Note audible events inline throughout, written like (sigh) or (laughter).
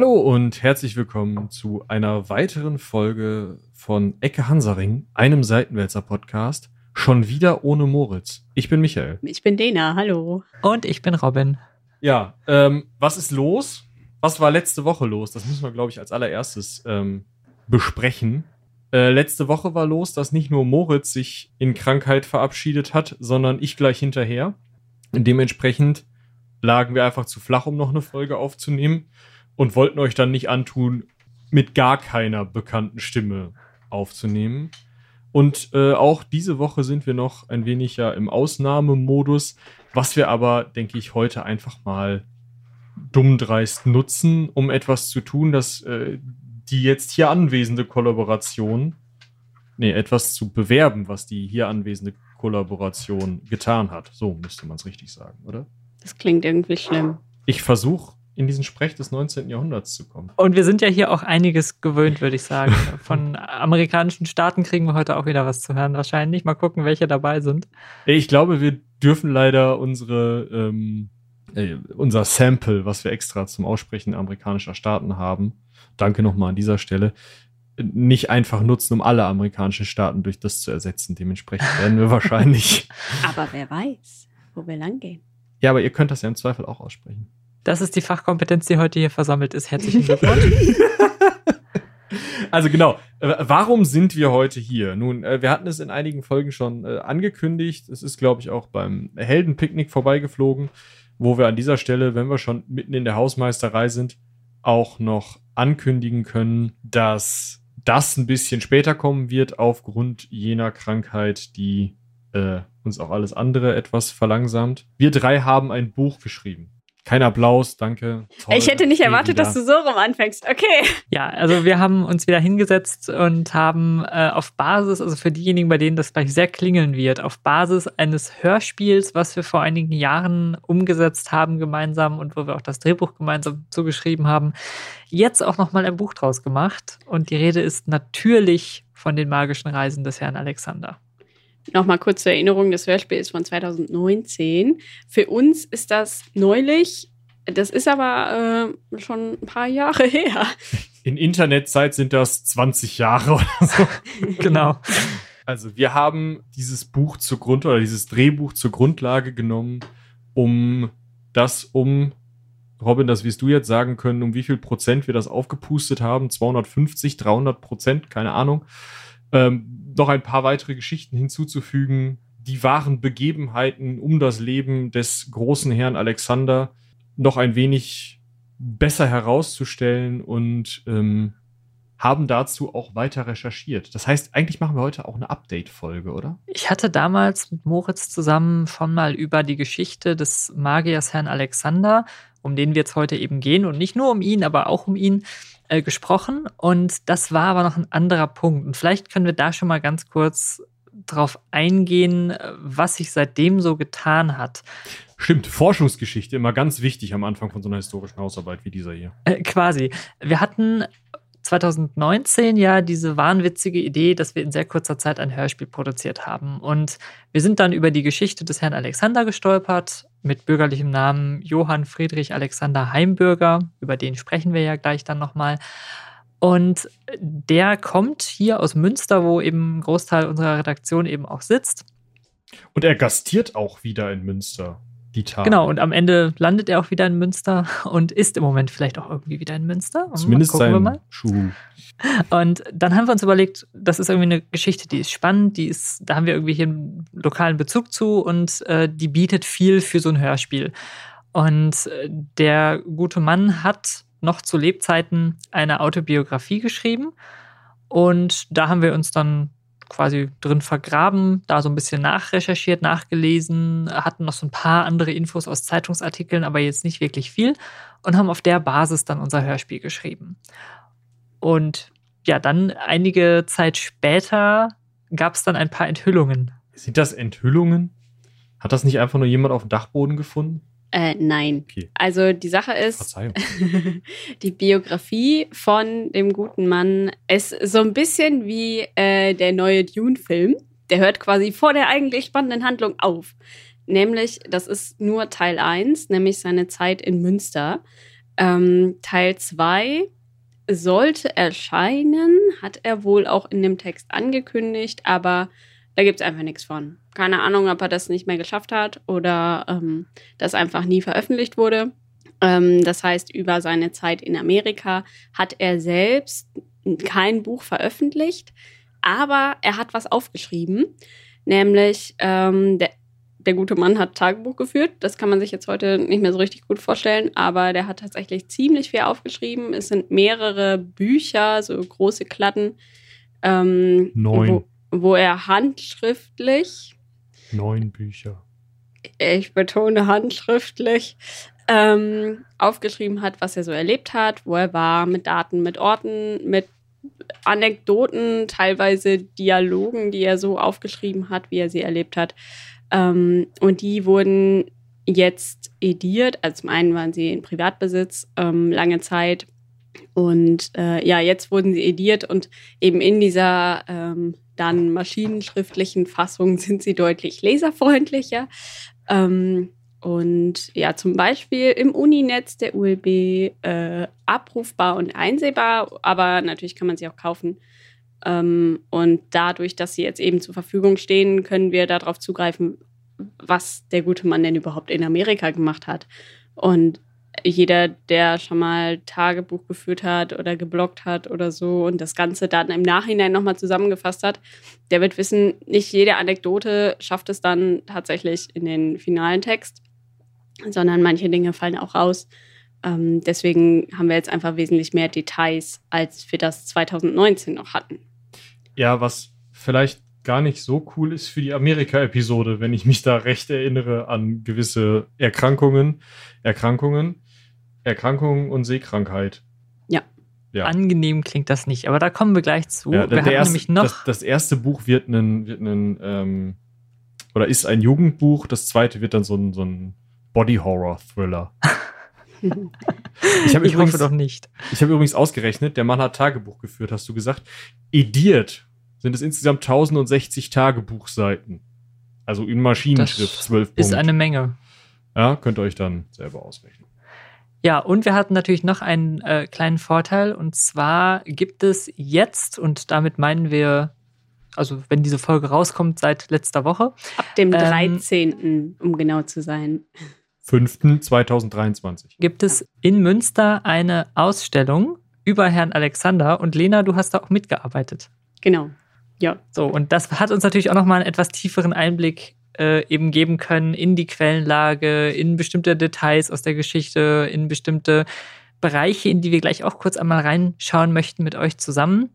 Hallo und herzlich willkommen zu einer weiteren Folge von Ecke Hansaring, einem Seitenwälzer Podcast. Schon wieder ohne Moritz. Ich bin Michael. Ich bin Dena, hallo. Und ich bin Robin. Ja, ähm, was ist los? Was war letzte Woche los? Das müssen wir, glaube ich, als allererstes ähm, besprechen. Äh, letzte Woche war los, dass nicht nur Moritz sich in Krankheit verabschiedet hat, sondern ich gleich hinterher. Dementsprechend lagen wir einfach zu flach, um noch eine Folge aufzunehmen und wollten euch dann nicht antun, mit gar keiner bekannten Stimme aufzunehmen. Und äh, auch diese Woche sind wir noch ein wenig ja im Ausnahmemodus, was wir aber, denke ich, heute einfach mal dummdreist nutzen, um etwas zu tun, dass äh, die jetzt hier anwesende Kollaboration, nee, etwas zu bewerben, was die hier anwesende Kollaboration getan hat. So müsste man es richtig sagen, oder? Das klingt irgendwie schlimm. Ich versuche in diesen Sprech des 19. Jahrhunderts zu kommen. Und wir sind ja hier auch einiges gewöhnt, würde ich sagen. (laughs) Von amerikanischen Staaten kriegen wir heute auch wieder was zu hören. Wahrscheinlich mal gucken, welche dabei sind. Ich glaube, wir dürfen leider unsere ähm, äh, unser Sample, was wir extra zum Aussprechen amerikanischer Staaten haben, danke nochmal an dieser Stelle, nicht einfach nutzen, um alle amerikanischen Staaten durch das zu ersetzen. Dementsprechend werden wir (laughs) wahrscheinlich. Aber wer weiß, wo wir langgehen. Ja, aber ihr könnt das ja im Zweifel auch aussprechen. Das ist die Fachkompetenz, die heute hier versammelt ist. Herzlichen Glückwunsch. (laughs) also genau, äh, warum sind wir heute hier? Nun, äh, wir hatten es in einigen Folgen schon äh, angekündigt. Es ist, glaube ich, auch beim Heldenpicknick vorbeigeflogen, wo wir an dieser Stelle, wenn wir schon mitten in der Hausmeisterei sind, auch noch ankündigen können, dass das ein bisschen später kommen wird aufgrund jener Krankheit, die äh, uns auch alles andere etwas verlangsamt. Wir drei haben ein Buch geschrieben. Kein Applaus, danke. Toll, ich hätte nicht erwartet, dass du so rum anfängst. Okay. Ja, also wir haben uns wieder hingesetzt und haben äh, auf Basis, also für diejenigen, bei denen das gleich sehr klingeln wird, auf Basis eines Hörspiels, was wir vor einigen Jahren umgesetzt haben gemeinsam und wo wir auch das Drehbuch gemeinsam zugeschrieben haben, jetzt auch nochmal ein Buch draus gemacht. Und die Rede ist natürlich von den magischen Reisen des Herrn Alexander. Nochmal kurz zur Erinnerung, das Hörspiel ist von 2019. Für uns ist das neulich, das ist aber äh, schon ein paar Jahre (laughs) her. In Internetzeit sind das 20 Jahre oder so. (laughs) genau. Also wir haben dieses Buch zur Grund oder dieses Drehbuch zur Grundlage genommen, um das um Robin, das wirst du jetzt sagen können, um wie viel Prozent wir das aufgepustet haben. 250, 300 Prozent, keine Ahnung ähm, noch ein paar weitere Geschichten hinzuzufügen, die wahren Begebenheiten um das Leben des großen Herrn Alexander noch ein wenig besser herauszustellen und ähm, haben dazu auch weiter recherchiert. Das heißt, eigentlich machen wir heute auch eine Update-Folge, oder? Ich hatte damals mit Moritz zusammen schon mal über die Geschichte des Magiers Herrn Alexander, um den wir jetzt heute eben gehen und nicht nur um ihn, aber auch um ihn, äh, gesprochen und das war aber noch ein anderer Punkt. Und vielleicht können wir da schon mal ganz kurz drauf eingehen, was sich seitdem so getan hat. Stimmt, Forschungsgeschichte immer ganz wichtig am Anfang von so einer historischen Hausarbeit wie dieser hier. Äh, quasi. Wir hatten 2019 ja diese wahnwitzige Idee, dass wir in sehr kurzer Zeit ein Hörspiel produziert haben. Und wir sind dann über die Geschichte des Herrn Alexander gestolpert, mit bürgerlichem Namen Johann Friedrich Alexander Heimbürger. Über den sprechen wir ja gleich dann nochmal. Und der kommt hier aus Münster, wo eben ein Großteil unserer Redaktion eben auch sitzt. Und er gastiert auch wieder in Münster die Tage. Genau, und am Ende landet er auch wieder in Münster (laughs) und ist im Moment vielleicht auch irgendwie wieder in Münster. Und Zumindest sein Schuh. Und dann haben wir uns überlegt, das ist irgendwie eine Geschichte, die ist spannend, die ist, da haben wir irgendwie hier einen lokalen Bezug zu und äh, die bietet viel für so ein Hörspiel. Und äh, der gute Mann hat noch zu Lebzeiten eine Autobiografie geschrieben. Und da haben wir uns dann quasi drin vergraben, da so ein bisschen nachrecherchiert, nachgelesen, hatten noch so ein paar andere Infos aus Zeitungsartikeln, aber jetzt nicht wirklich viel und haben auf der Basis dann unser Hörspiel geschrieben. Und ja, dann einige Zeit später gab es dann ein paar Enthüllungen. Sind das Enthüllungen? Hat das nicht einfach nur jemand auf dem Dachboden gefunden? Äh, nein. Okay. Also die Sache ist, (laughs) die Biografie von dem guten Mann ist so ein bisschen wie äh, der neue Dune-Film. Der hört quasi vor der eigentlich spannenden Handlung auf. Nämlich, das ist nur Teil 1, nämlich seine Zeit in Münster. Ähm, Teil 2 sollte erscheinen, hat er wohl auch in dem Text angekündigt, aber da gibt es einfach nichts von. Keine Ahnung, ob er das nicht mehr geschafft hat oder ähm, das einfach nie veröffentlicht wurde. Ähm, das heißt, über seine Zeit in Amerika hat er selbst kein Buch veröffentlicht, aber er hat was aufgeschrieben, nämlich ähm, der, der gute Mann hat Tagebuch geführt. Das kann man sich jetzt heute nicht mehr so richtig gut vorstellen, aber der hat tatsächlich ziemlich viel aufgeschrieben. Es sind mehrere Bücher, so große Klatten. Ähm, Neun. Wo, wo er handschriftlich. Neun Bücher. Ich betone handschriftlich. Ähm, aufgeschrieben hat, was er so erlebt hat, wo er war, mit Daten, mit Orten, mit Anekdoten, teilweise Dialogen, die er so aufgeschrieben hat, wie er sie erlebt hat. Ähm, und die wurden jetzt ediert. Also zum einen waren sie in Privatbesitz ähm, lange Zeit. Und äh, ja, jetzt wurden sie ediert und eben in dieser ähm, dann maschinenschriftlichen Fassung (laughs) sind sie deutlich leserfreundlicher. Ähm, und ja, zum Beispiel im Uninetz der ULB äh, abrufbar und einsehbar, aber natürlich kann man sie auch kaufen. Ähm, und dadurch, dass sie jetzt eben zur Verfügung stehen, können wir darauf zugreifen, was der gute Mann denn überhaupt in Amerika gemacht hat. Und jeder, der schon mal Tagebuch geführt hat oder geblockt hat oder so und das Ganze dann im Nachhinein nochmal zusammengefasst hat, der wird wissen, nicht jede Anekdote schafft es dann tatsächlich in den finalen Text, sondern manche Dinge fallen auch raus. Ähm, deswegen haben wir jetzt einfach wesentlich mehr Details, als wir das 2019 noch hatten. Ja, was vielleicht gar nicht so cool ist für die Amerika-Episode, wenn ich mich da recht erinnere an gewisse Erkrankungen, Erkrankungen, Erkrankungen und Seekrankheit. Ja. ja. Angenehm klingt das nicht, aber da kommen wir gleich zu. Ja, wir haben erste, nämlich noch. Das, das, erste Buch wird ein, wird ein ähm, oder ist ein Jugendbuch, das zweite wird dann so ein, so ein Body-Horror-Thriller. (laughs) ich, ich übrigens, hoffe doch nicht. Ich habe übrigens ausgerechnet, der Mann hat Tagebuch geführt, hast du gesagt. Ediert sind es insgesamt 1060 Tagebuchseiten. Also in Maschinenschrift, zwölf Punkte. Ist eine Menge. Ja, könnt ihr euch dann selber ausrechnen. Ja, und wir hatten natürlich noch einen äh, kleinen Vorteil. Und zwar gibt es jetzt, und damit meinen wir, also wenn diese Folge rauskommt, seit letzter Woche. Ab dem 13., ähm, um genau zu sein. 5.2023. Gibt es in Münster eine Ausstellung über Herrn Alexander. Und Lena, du hast da auch mitgearbeitet. Genau. Ja. So, und das hat uns natürlich auch nochmal einen etwas tieferen Einblick äh, eben geben können in die Quellenlage, in bestimmte Details aus der Geschichte, in bestimmte Bereiche, in die wir gleich auch kurz einmal reinschauen möchten mit euch zusammen.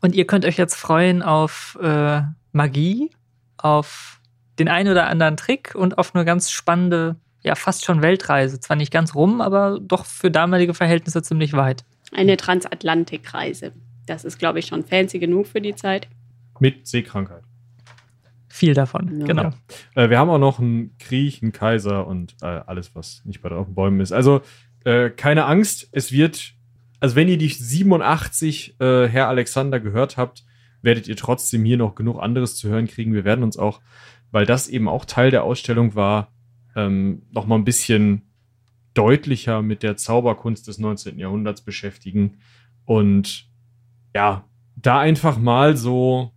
Und ihr könnt euch jetzt freuen auf äh, Magie, auf den einen oder anderen Trick und auf eine ganz spannende, ja, fast schon Weltreise. Zwar nicht ganz rum, aber doch für damalige Verhältnisse ziemlich weit. Eine Transatlantikreise. Das ist, glaube ich, schon fancy genug für die Zeit. Mit Seekrankheit. Viel davon, ja. genau. Ja. Äh, wir haben auch noch einen Krieg, einen Kaiser und äh, alles, was nicht bei den Bäumen ist. Also äh, keine Angst, es wird, also wenn ihr die 87 äh, Herr Alexander gehört habt, werdet ihr trotzdem hier noch genug anderes zu hören kriegen. Wir werden uns auch, weil das eben auch Teil der Ausstellung war, ähm, noch mal ein bisschen deutlicher mit der Zauberkunst des 19. Jahrhunderts beschäftigen und ja, da einfach mal so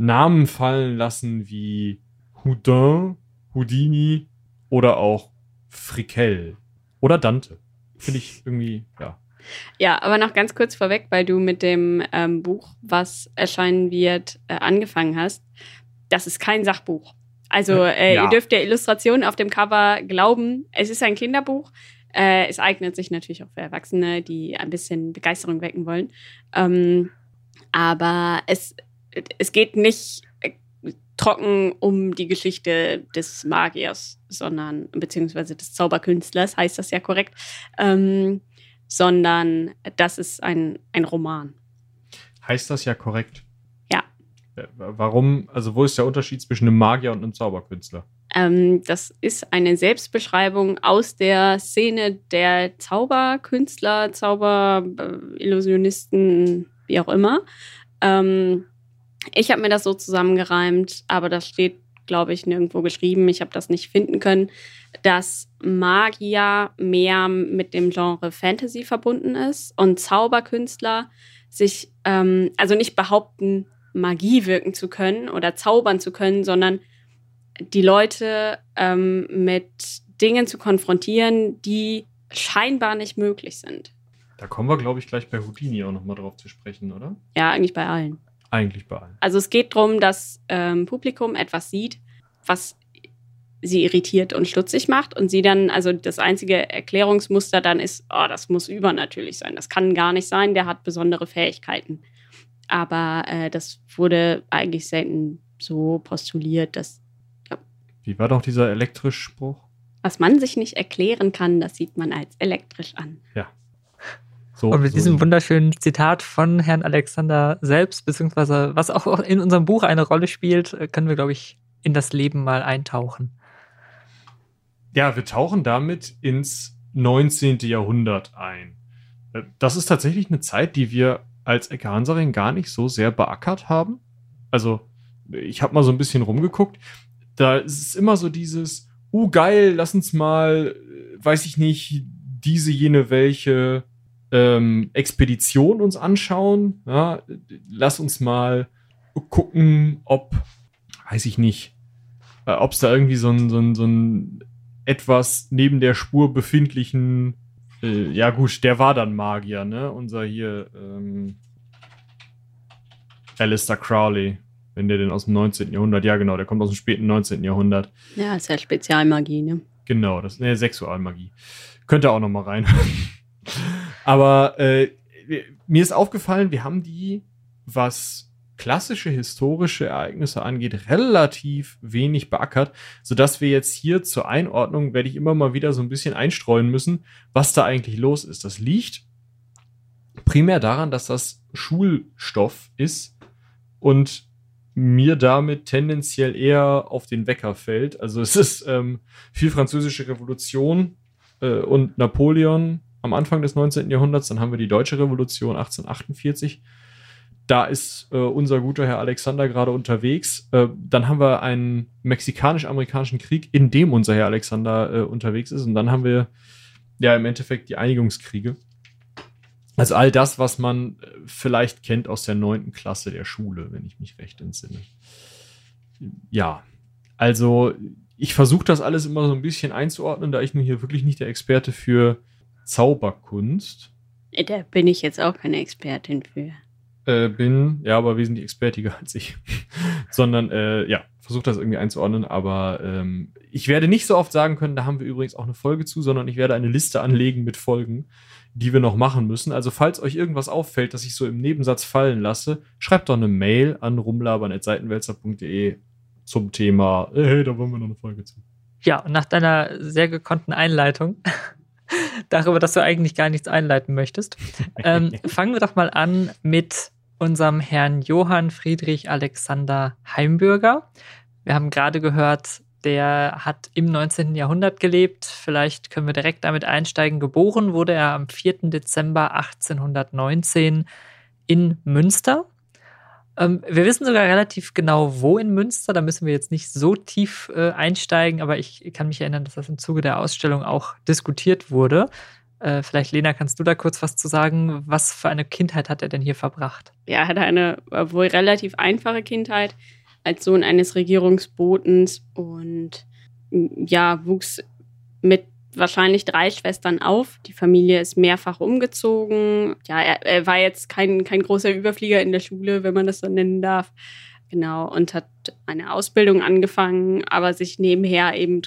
Namen fallen lassen wie Houdin, Houdini oder auch Frickel oder Dante. Finde ich irgendwie, ja. Ja, aber noch ganz kurz vorweg, weil du mit dem ähm, Buch, was erscheinen wird, äh, angefangen hast. Das ist kein Sachbuch. Also äh, ja. ihr dürft der Illustration auf dem Cover glauben, es ist ein Kinderbuch. Äh, es eignet sich natürlich auch für Erwachsene, die ein bisschen Begeisterung wecken wollen. Ähm, aber es es geht nicht äh, trocken um die Geschichte des Magiers, sondern, beziehungsweise des Zauberkünstlers, heißt das ja korrekt, ähm, sondern das ist ein, ein Roman. Heißt das ja korrekt? Ja. Äh, warum, also wo ist der Unterschied zwischen einem Magier und einem Zauberkünstler? Ähm, das ist eine Selbstbeschreibung aus der Szene der Zauberkünstler, Zauberillusionisten, wie auch immer. Ähm, ich habe mir das so zusammengereimt, aber das steht glaube ich, nirgendwo geschrieben. Ich habe das nicht finden können, dass Magier mehr mit dem Genre Fantasy verbunden ist und Zauberkünstler sich, ähm, also nicht behaupten, Magie wirken zu können oder zaubern zu können, sondern die Leute ähm, mit Dingen zu konfrontieren, die scheinbar nicht möglich sind. Da kommen wir, glaube ich, gleich bei Houdini auch nochmal drauf zu sprechen, oder? Ja, eigentlich bei allen. Eigentlich bei allen. Also es geht darum, dass ähm, Publikum etwas sieht, was sie irritiert und stutzig macht und sie dann, also das einzige Erklärungsmuster dann ist, oh, das muss übernatürlich sein, das kann gar nicht sein, der hat besondere Fähigkeiten. Aber äh, das wurde eigentlich selten so postuliert, dass. Ja. Wie war doch dieser elektrisch Spruch? Was man sich nicht erklären kann, das sieht man als elektrisch an. Ja. So, und mit so diesem wunderschönen Zitat von Herrn Alexander selbst, beziehungsweise was auch in unserem Buch eine Rolle spielt, können wir, glaube ich, in das Leben mal eintauchen. Ja, wir tauchen damit ins 19. Jahrhundert ein. Äh, das ist tatsächlich eine Zeit, die wir als Ecke Hansaring gar nicht so sehr beackert haben. Also, ich habe mal so ein bisschen rumgeguckt. Da ist es immer so dieses, uh, geil, lass uns mal, äh, weiß ich nicht, diese, jene, welche ähm, Expedition uns anschauen. Ja, lass uns mal gucken, ob, weiß ich nicht, äh, ob es da irgendwie so ein, so ein, so ein etwas neben der Spur befindlichen, äh, ja gut, der war dann Magier, ne? Unser hier, ähm, Alistair Crowley, wenn der denn aus dem 19. Jahrhundert, ja genau, der kommt aus dem späten 19. Jahrhundert. Ja, ist ja Spezialmagie, ne? Genau, das ist ne, Sexualmagie. Könnte auch noch mal rein. Aber äh, mir ist aufgefallen, wir haben die, was klassische historische Ereignisse angeht, relativ wenig beackert, sodass wir jetzt hier zur Einordnung werde ich immer mal wieder so ein bisschen einstreuen müssen, was da eigentlich los ist. Das liegt primär daran, dass das Schulstoff ist und mir damit tendenziell eher auf den Wecker fällt. Also es ist ähm, viel französische Revolution äh, und Napoleon am Anfang des 19. Jahrhunderts. Dann haben wir die Deutsche Revolution 1848. Da ist äh, unser guter Herr Alexander gerade unterwegs. Äh, dann haben wir einen mexikanisch-amerikanischen Krieg, in dem unser Herr Alexander äh, unterwegs ist. Und dann haben wir ja im Endeffekt die Einigungskriege. Also all das, was man äh, vielleicht kennt aus der neunten Klasse der Schule, wenn ich mich recht entsinne. Ja, also ich versuche das alles immer so ein bisschen einzuordnen, da ich nun hier wirklich nicht der Experte für Zauberkunst. Da bin ich jetzt auch keine Expertin für. Äh, bin, ja, aber wesentlich expertiger (laughs) als ich. Sondern, äh, ja, versuche das irgendwie einzuordnen, aber ähm, ich werde nicht so oft sagen können, da haben wir übrigens auch eine Folge zu, sondern ich werde eine Liste anlegen mit Folgen, die wir noch machen müssen. Also, falls euch irgendwas auffällt, das ich so im Nebensatz fallen lasse, schreibt doch eine Mail an rumlabern.seitenwälzer.de zum Thema, äh, hey, da wollen wir noch eine Folge zu. Ja, und nach deiner sehr gekonnten Einleitung darüber, dass du eigentlich gar nichts einleiten möchtest. (laughs) Ähm, fangen wir doch mal an mit unserem Herrn Johann Friedrich Alexander Heimbürger. Wir haben gerade gehört, der hat im 19. Jahrhundert gelebt. Vielleicht können wir direkt damit einsteigen. Geboren wurde er am 4. Dezember 1819 in Münster. Ähm, wir wissen sogar relativ genau, wo in Münster. Da müssen wir jetzt nicht so tief äh, einsteigen, aber ich kann mich erinnern, dass das im Zuge der Ausstellung auch diskutiert wurde. Äh, vielleicht, Lena, kannst du da kurz was zu sagen? Was für eine Kindheit hat er denn hier verbracht? Ja, er hatte eine wohl relativ einfache Kindheit als Sohn eines Regierungsbotens und ja, wuchs mit wahrscheinlich drei Schwestern auf. Die Familie ist mehrfach umgezogen. Ja, er, er, war jetzt kein, kein großer Überflieger in der Schule, wenn man das so nennen darf. Genau, und hat eine Ausbildung angefangen, aber sich nebenher eben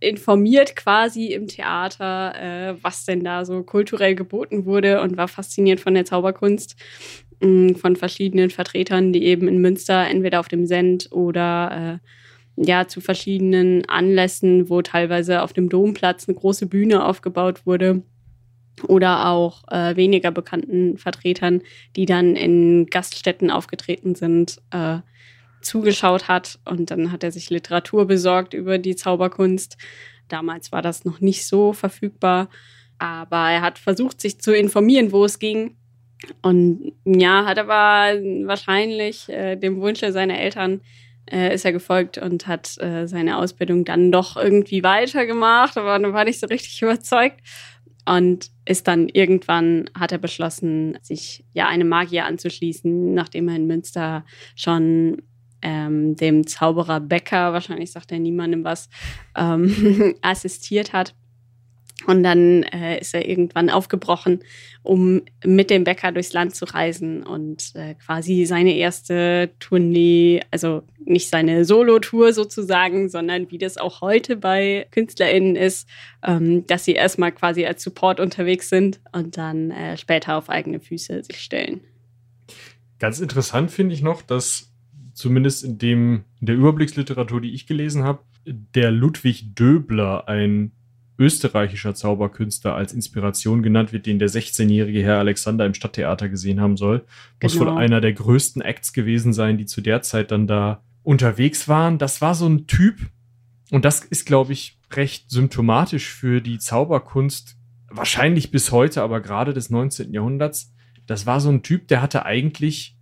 informiert quasi im Theater, äh, was denn da so kulturell geboten wurde und war fasziniert von der Zauberkunst mh, mm, von verschiedenen Vertretern, die eben in Münster entweder auf dem Send oder äh, ja zu verschiedenen Anlässen, wo teilweise auf dem Domplatz eine große Bühne aufgebaut wurde oder auch äh, weniger bekannten Vertretern, die dann in Gaststätten aufgetreten sind, äh, zugeschaut hat. Und dann hat er sich Literatur besorgt über die Zauberkunst. Damals war das noch nicht so verfügbar, aber er hat versucht, sich zu informieren, wo es ging. Und ja, hat aber wahrscheinlich äh, dem Wunsch seiner Eltern äh, ist er gefolgt und hat äh, seine Ausbildung dann doch irgendwie weitergemacht, aber war nicht so richtig (laughs) überzeugt. Und ist dann irgendwann, hat er beschlossen, sich ja einem Magier anzuschließen, nachdem er in Münster schon ähm, dem Zauberer Becker, wahrscheinlich sagt er niemandem was, ähm, (laughs) assistiert hat. Und dann äh, ist er irgendwann aufgebrochen, um mit dem Bäcker durchs Land zu reisen und äh, quasi seine erste Tournee, also nicht seine Solo-Tour sozusagen, sondern wie das auch heute bei KünstlerInnen ist, ähm, dass sie erstmal quasi als Support unterwegs sind und dann äh, später auf eigene Füße sich stellen. Ganz interessant finde ich noch, dass zumindest in dem in der Überblicksliteratur, die ich gelesen habe, der Ludwig Döbler ein österreichischer Zauberkünstler als Inspiration genannt wird, den der 16-jährige Herr Alexander im Stadttheater gesehen haben soll. Muss genau. wohl einer der größten Acts gewesen sein, die zu der Zeit dann da unterwegs waren. Das war so ein Typ, und das ist, glaube ich, recht symptomatisch für die Zauberkunst, wahrscheinlich bis heute, aber gerade des 19. Jahrhunderts. Das war so ein Typ, der hatte eigentlich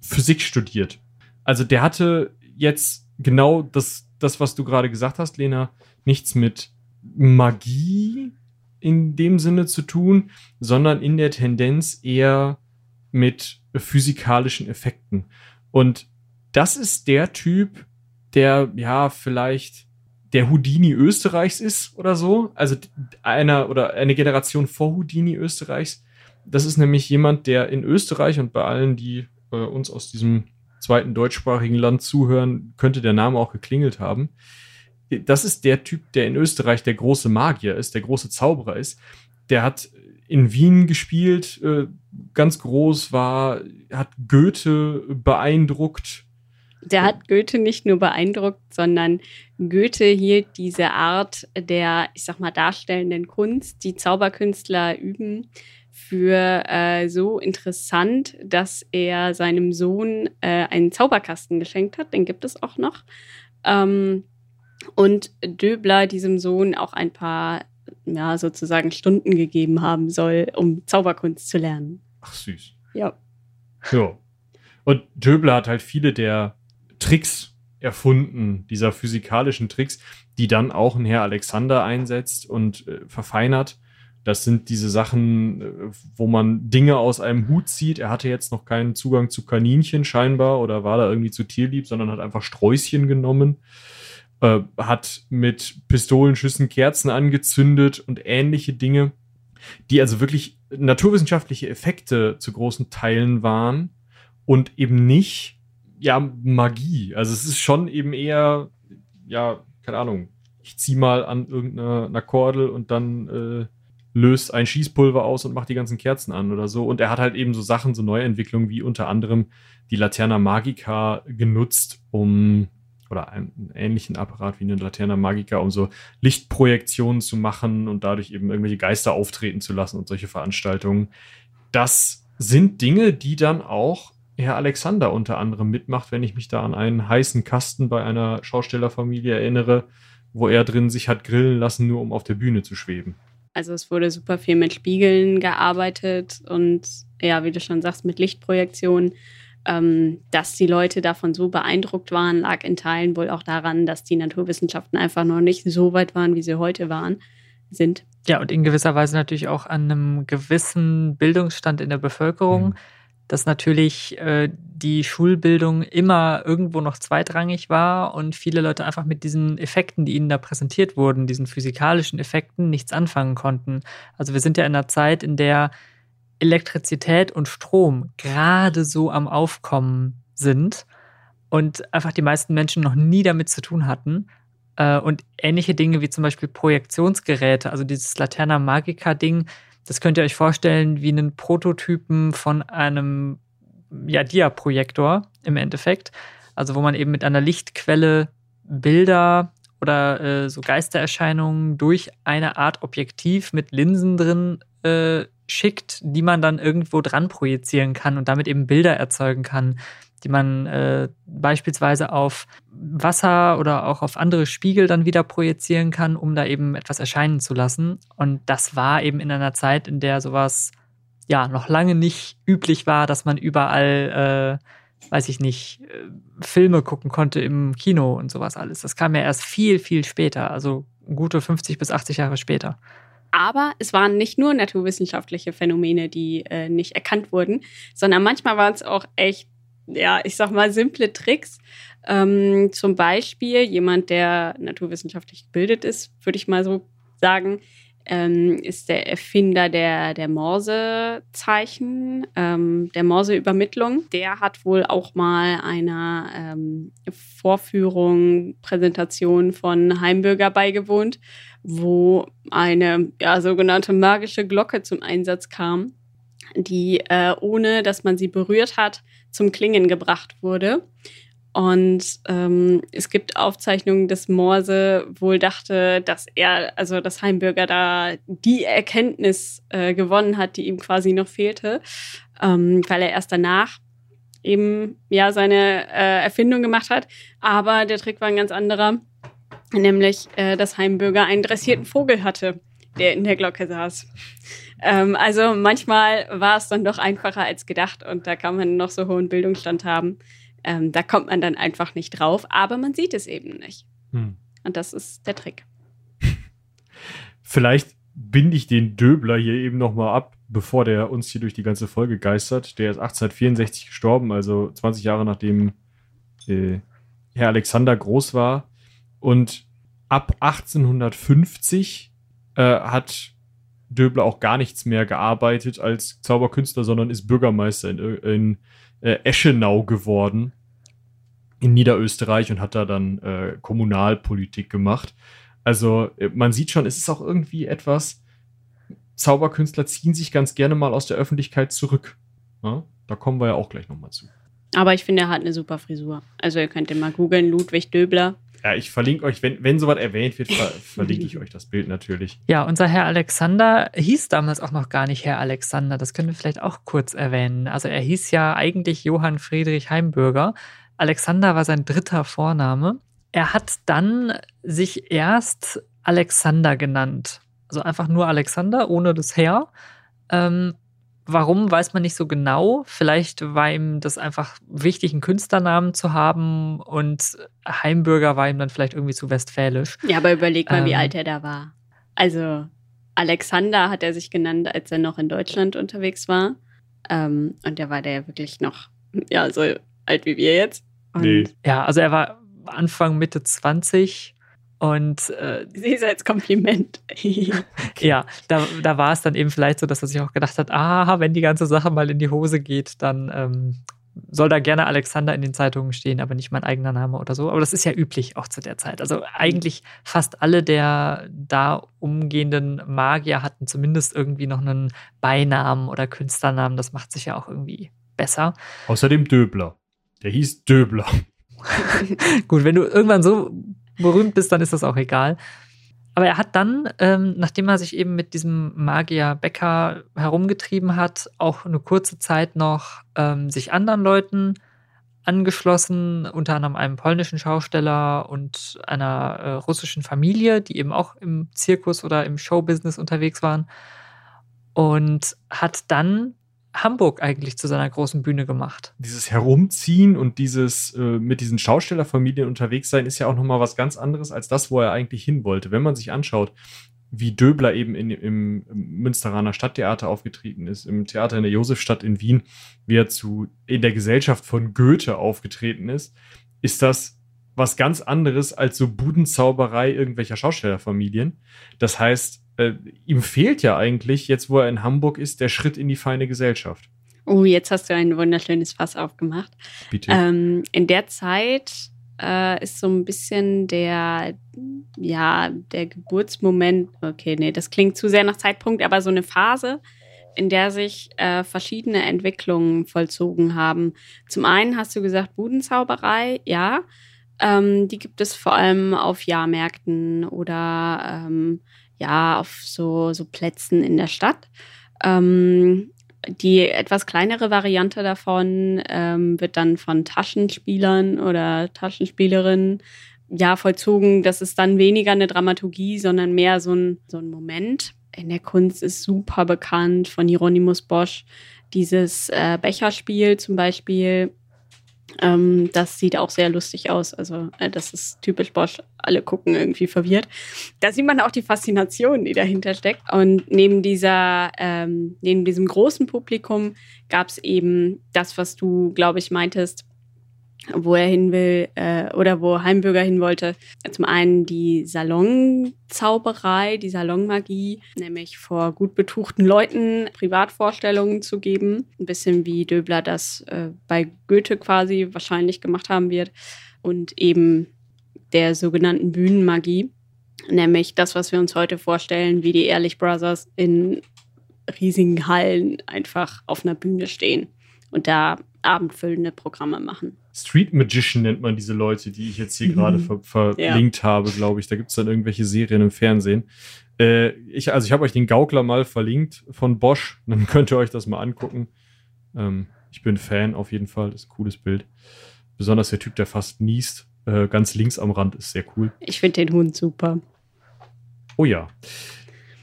Physik studiert. Also der hatte jetzt genau das, das was du gerade gesagt hast, Lena, nichts mit Magie in dem Sinne zu tun, sondern in der Tendenz eher mit physikalischen Effekten. Und das ist der Typ, der ja vielleicht der Houdini Österreichs ist oder so, also einer oder eine Generation vor Houdini Österreichs. Das ist nämlich jemand, der in Österreich und bei allen, die äh, uns aus diesem zweiten deutschsprachigen Land zuhören, könnte der Name auch geklingelt haben das ist der Typ, der in Österreich der große Magier ist, der große Zauberer ist. Der hat in Wien gespielt, äh, ganz groß war, hat Goethe beeindruckt. Der hat Goethe nicht nur beeindruckt, sondern Goethe hielt diese Art der, ich sag mal, darstellenden Kunst, die Zauberkünstler üben, für äh, so interessant, dass er seinem Sohn äh, einen Zauberkasten geschenkt hat. Den gibt es auch noch. Ähm, und Döbler diesem Sohn auch ein paar, ja, sozusagen Stunden gegeben haben soll, um Zauberkunst zu lernen. Ach, süß. Ja. Ja. Und Döbler hat halt viele der Tricks erfunden, dieser physikalischen Tricks, die dann auch ein Herr Alexander einsetzt und äh, verfeinert. Das sind diese Sachen, äh, wo man Dinge aus einem Hut zieht. Er hatte jetzt noch keinen Zugang zu Kaninchen scheinbar oder war da irgendwie zu tierlieb, sondern hat einfach Sträußchen genommen äh, hat mit Pistolenschüssen Kerzen angezündet und ähnliche Dinge, die also wirklich naturwissenschaftliche Effekte zu großen Teilen waren und eben nicht ja Magie. Also es ist schon eben eher ja keine Ahnung. Ich zieh mal an irgendeiner Kordel und dann äh, löst ein Schießpulver aus und macht die ganzen Kerzen an oder so. Und er hat halt eben so Sachen, so Neuentwicklungen wie unter anderem die Laterna Magica genutzt, um oder einen ähnlichen Apparat wie eine Laterna Magica, um so Lichtprojektionen zu machen und dadurch eben irgendwelche Geister auftreten zu lassen und solche Veranstaltungen. Das sind Dinge, die dann auch Herr Alexander unter anderem mitmacht, wenn ich mich da an einen heißen Kasten bei einer Schaustellerfamilie erinnere, wo er drin sich hat grillen lassen, nur um auf der Bühne zu schweben. Also es wurde super viel mit Spiegeln gearbeitet und ja, wie du schon sagst, mit Lichtprojektionen ähm, dass die Leute davon so beeindruckt waren, lag in Teilen wohl auch daran, dass die Naturwissenschaften einfach noch nicht so weit waren, wie sie heute waren, sind. Ja, und in gewisser Weise natürlich auch an einem gewissen Bildungsstand in der Bevölkerung. Mhm. Dass natürlich äh, die Schulbildung immer irgendwo noch zweitrangig war und viele Leute einfach mit diesen Effekten, die ihnen da präsentiert wurden, diesen physikalischen Effekten, nichts anfangen konnten. Also wir sind ja in einer Zeit, in der Elektrizität und Strom gerade so am Aufkommen sind und einfach die meisten Menschen noch nie damit zu tun hatten. Äh, und ähnliche Dinge wie zum Beispiel Projektionsgeräte, also dieses Laterna Magica-Ding, das könnt ihr euch vorstellen wie einen Prototypen von einem ja, Dia-Projektor im Endeffekt. Also wo man eben mit einer Lichtquelle Bilder oder äh, so Geistererscheinungen durch eine Art Objektiv mit Linsen drin äh, schickt, die man dann irgendwo dran projizieren kann und damit eben Bilder erzeugen kann, die man äh, beispielsweise auf Wasser oder auch auf andere Spiegel dann wieder projizieren kann, um da eben etwas erscheinen zu lassen. Und das war eben in einer Zeit, in der sowas ja noch lange nicht üblich war, dass man überall äh, weiß ich nicht, äh, Filme gucken konnte im Kino und sowas alles. Das kam ja erst viel, viel später, also gute 50 bis 80 Jahre später. Aber es waren nicht nur naturwissenschaftliche Phänomene, die äh, nicht erkannt wurden, sondern manchmal waren es auch echt, ja, ich sag mal, simple Tricks. Ähm, zum Beispiel jemand, der naturwissenschaftlich gebildet ist, würde ich mal so sagen, ähm, ist der Erfinder der, der Morsezeichen, ähm, der Morseübermittlung. Der hat wohl auch mal einer ähm, Vorführung, Präsentation von Heimbürger beigewohnt, wo eine ja, sogenannte magische Glocke zum Einsatz kam, die äh, ohne dass man sie berührt hat, zum Klingen gebracht wurde. Und ähm, es gibt Aufzeichnungen, dass Morse wohl dachte, dass er, also das Heimbürger da die Erkenntnis äh, gewonnen hat, die ihm quasi noch fehlte, ähm, weil er erst danach eben ja seine äh, Erfindung gemacht hat. Aber der Trick war ein ganz anderer, nämlich äh, dass Heimbürger einen dressierten Vogel hatte, der in der Glocke saß. Ähm, also manchmal war es dann doch einfacher als gedacht und da kann man noch so hohen Bildungsstand haben. Ähm, da kommt man dann einfach nicht drauf, aber man sieht es eben nicht. Hm. Und das ist der Trick. (laughs) Vielleicht binde ich den Döbler hier eben nochmal ab, bevor der uns hier durch die ganze Folge geistert. Der ist 1864 gestorben, also 20 Jahre nachdem äh, Herr Alexander groß war. Und ab 1850 äh, hat Döbler auch gar nichts mehr gearbeitet als Zauberkünstler, sondern ist Bürgermeister in, in äh, Eschenau geworden in Niederösterreich und hat da dann äh, Kommunalpolitik gemacht. Also äh, man sieht schon, es ist auch irgendwie etwas, Zauberkünstler ziehen sich ganz gerne mal aus der Öffentlichkeit zurück. Ja? Da kommen wir ja auch gleich nochmal zu. Aber ich finde, er hat eine super Frisur. Also ihr könnt ihn mal googeln, Ludwig Döbler. Ja, ich verlinke euch, wenn, wenn sowas erwähnt wird, ver (laughs) verlinke ich euch das Bild natürlich. Ja, unser Herr Alexander hieß damals auch noch gar nicht Herr Alexander. Das können wir vielleicht auch kurz erwähnen. Also er hieß ja eigentlich Johann Friedrich Heimbürger. Alexander war sein dritter Vorname. Er hat dann sich erst Alexander genannt. Also einfach nur Alexander, ohne das Herr. Ähm, Warum weiß man nicht so genau. Vielleicht war ihm das einfach wichtig, einen Künstlernamen zu haben und Heimbürger war ihm dann vielleicht irgendwie zu westfälisch. Ja, aber überleg mal, ähm, wie alt er da war. Also Alexander hat er sich genannt, als er noch in Deutschland unterwegs war. Ähm, und der war der ja wirklich noch, ja, so alt wie wir jetzt. Und nee. Ja, also er war Anfang, Mitte 20 und äh, (laughs) es als Kompliment. (laughs) ja, da, da war es dann eben vielleicht so, dass er sich auch gedacht hat, ah, wenn die ganze Sache mal in die Hose geht, dann ähm, soll da gerne Alexander in den Zeitungen stehen, aber nicht mein eigener Name oder so. Aber das ist ja üblich auch zu der Zeit. Also eigentlich fast alle der da umgehenden Magier hatten zumindest irgendwie noch einen Beinamen oder Künstlernamen. Das macht sich ja auch irgendwie besser. Außerdem Döbler. Der hieß Döbler. (laughs) Gut, wenn du irgendwann so berühmt bist, dann ist das auch egal. Aber er hat dann, ähm, nachdem er sich eben mit diesem Magier Becker herumgetrieben hat, auch eine kurze Zeit noch ähm, sich anderen Leuten angeschlossen, unter anderem einem polnischen Schausteller und einer äh, russischen Familie, die eben auch im Zirkus oder im Showbusiness unterwegs waren. Und hat dann Hamburg eigentlich zu seiner großen Bühne gemacht. Dieses Herumziehen und dieses äh, mit diesen Schaustellerfamilien unterwegs sein ist ja auch nochmal was ganz anderes als das, wo er eigentlich hin wollte. Wenn man sich anschaut, wie Döbler eben in, im Münsteraner Stadttheater aufgetreten ist, im Theater in der Josefstadt in Wien, wie er zu, in der Gesellschaft von Goethe aufgetreten ist, ist das was ganz anderes als so Budenzauberei irgendwelcher Schaustellerfamilien. Das heißt, äh, ihm fehlt ja eigentlich, jetzt wo er in Hamburg ist, der Schritt in die feine Gesellschaft. Oh, jetzt hast du ein wunderschönes Fass aufgemacht. Bitte. Ähm, in der Zeit äh, ist so ein bisschen der, ja, der Geburtsmoment, okay, nee, das klingt zu sehr nach Zeitpunkt, aber so eine Phase, in der sich äh, verschiedene Entwicklungen vollzogen haben. Zum einen hast du gesagt, Budenzauberei, ja. Ähm, die gibt es vor allem auf Jahrmärkten oder ähm, ja, auf so, so Plätzen in der Stadt. Ähm, die etwas kleinere Variante davon ähm, wird dann von Taschenspielern oder Taschenspielerinnen ja vollzogen. Das ist dann weniger eine Dramaturgie, sondern mehr so ein, so ein Moment. In der Kunst ist super bekannt von Hieronymus Bosch dieses äh, Becherspiel zum Beispiel. Ähm, das sieht auch sehr lustig aus. Also, äh, das ist typisch Bosch. Alle gucken irgendwie verwirrt. Da sieht man auch die Faszination, die dahinter steckt. Und neben dieser, ähm, neben diesem großen Publikum gab es eben das, was du, glaube ich, meintest, wo er hin will äh, oder wo Heimbürger hin wollte. Zum einen die Salonzauberei, die Salonmagie, nämlich vor gut betuchten Leuten Privatvorstellungen zu geben. Ein bisschen wie Döbler das äh, bei Goethe quasi wahrscheinlich gemacht haben wird. Und eben der sogenannten Bühnenmagie, nämlich das, was wir uns heute vorstellen, wie die Ehrlich Brothers in riesigen Hallen einfach auf einer Bühne stehen und da abendfüllende Programme machen. Street Magician nennt man diese Leute, die ich jetzt hier mhm. gerade ver verlinkt ja. habe, glaube ich. Da gibt es dann irgendwelche Serien im Fernsehen. Äh, ich, also ich habe euch den Gaukler mal verlinkt von Bosch. Dann (laughs) könnt ihr euch das mal angucken. Ähm, ich bin Fan auf jeden Fall. Das ist ein cooles Bild. Besonders der Typ, der fast niest. Äh, ganz links am Rand ist sehr cool. Ich finde den Hund super. Oh ja.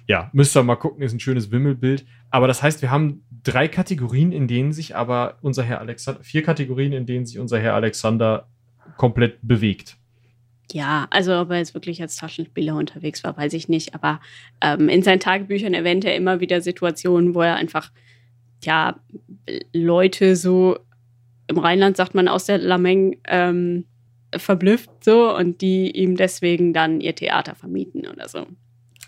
Ja, müsst ihr mal gucken, ist ein schönes Wimmelbild. Aber das heißt, wir haben drei Kategorien, in denen sich aber unser Herr Alexander, vier Kategorien, in denen sich unser Herr Alexander komplett bewegt. Ja, also ob er jetzt wirklich als Taschenspieler unterwegs war, weiß ich nicht. Aber ähm, in seinen Tagebüchern erwähnt er immer wieder Situationen, wo er einfach, ja, Leute so, im Rheinland sagt man aus der Lameng, ähm, verblüfft so und die ihm deswegen dann ihr Theater vermieten oder so.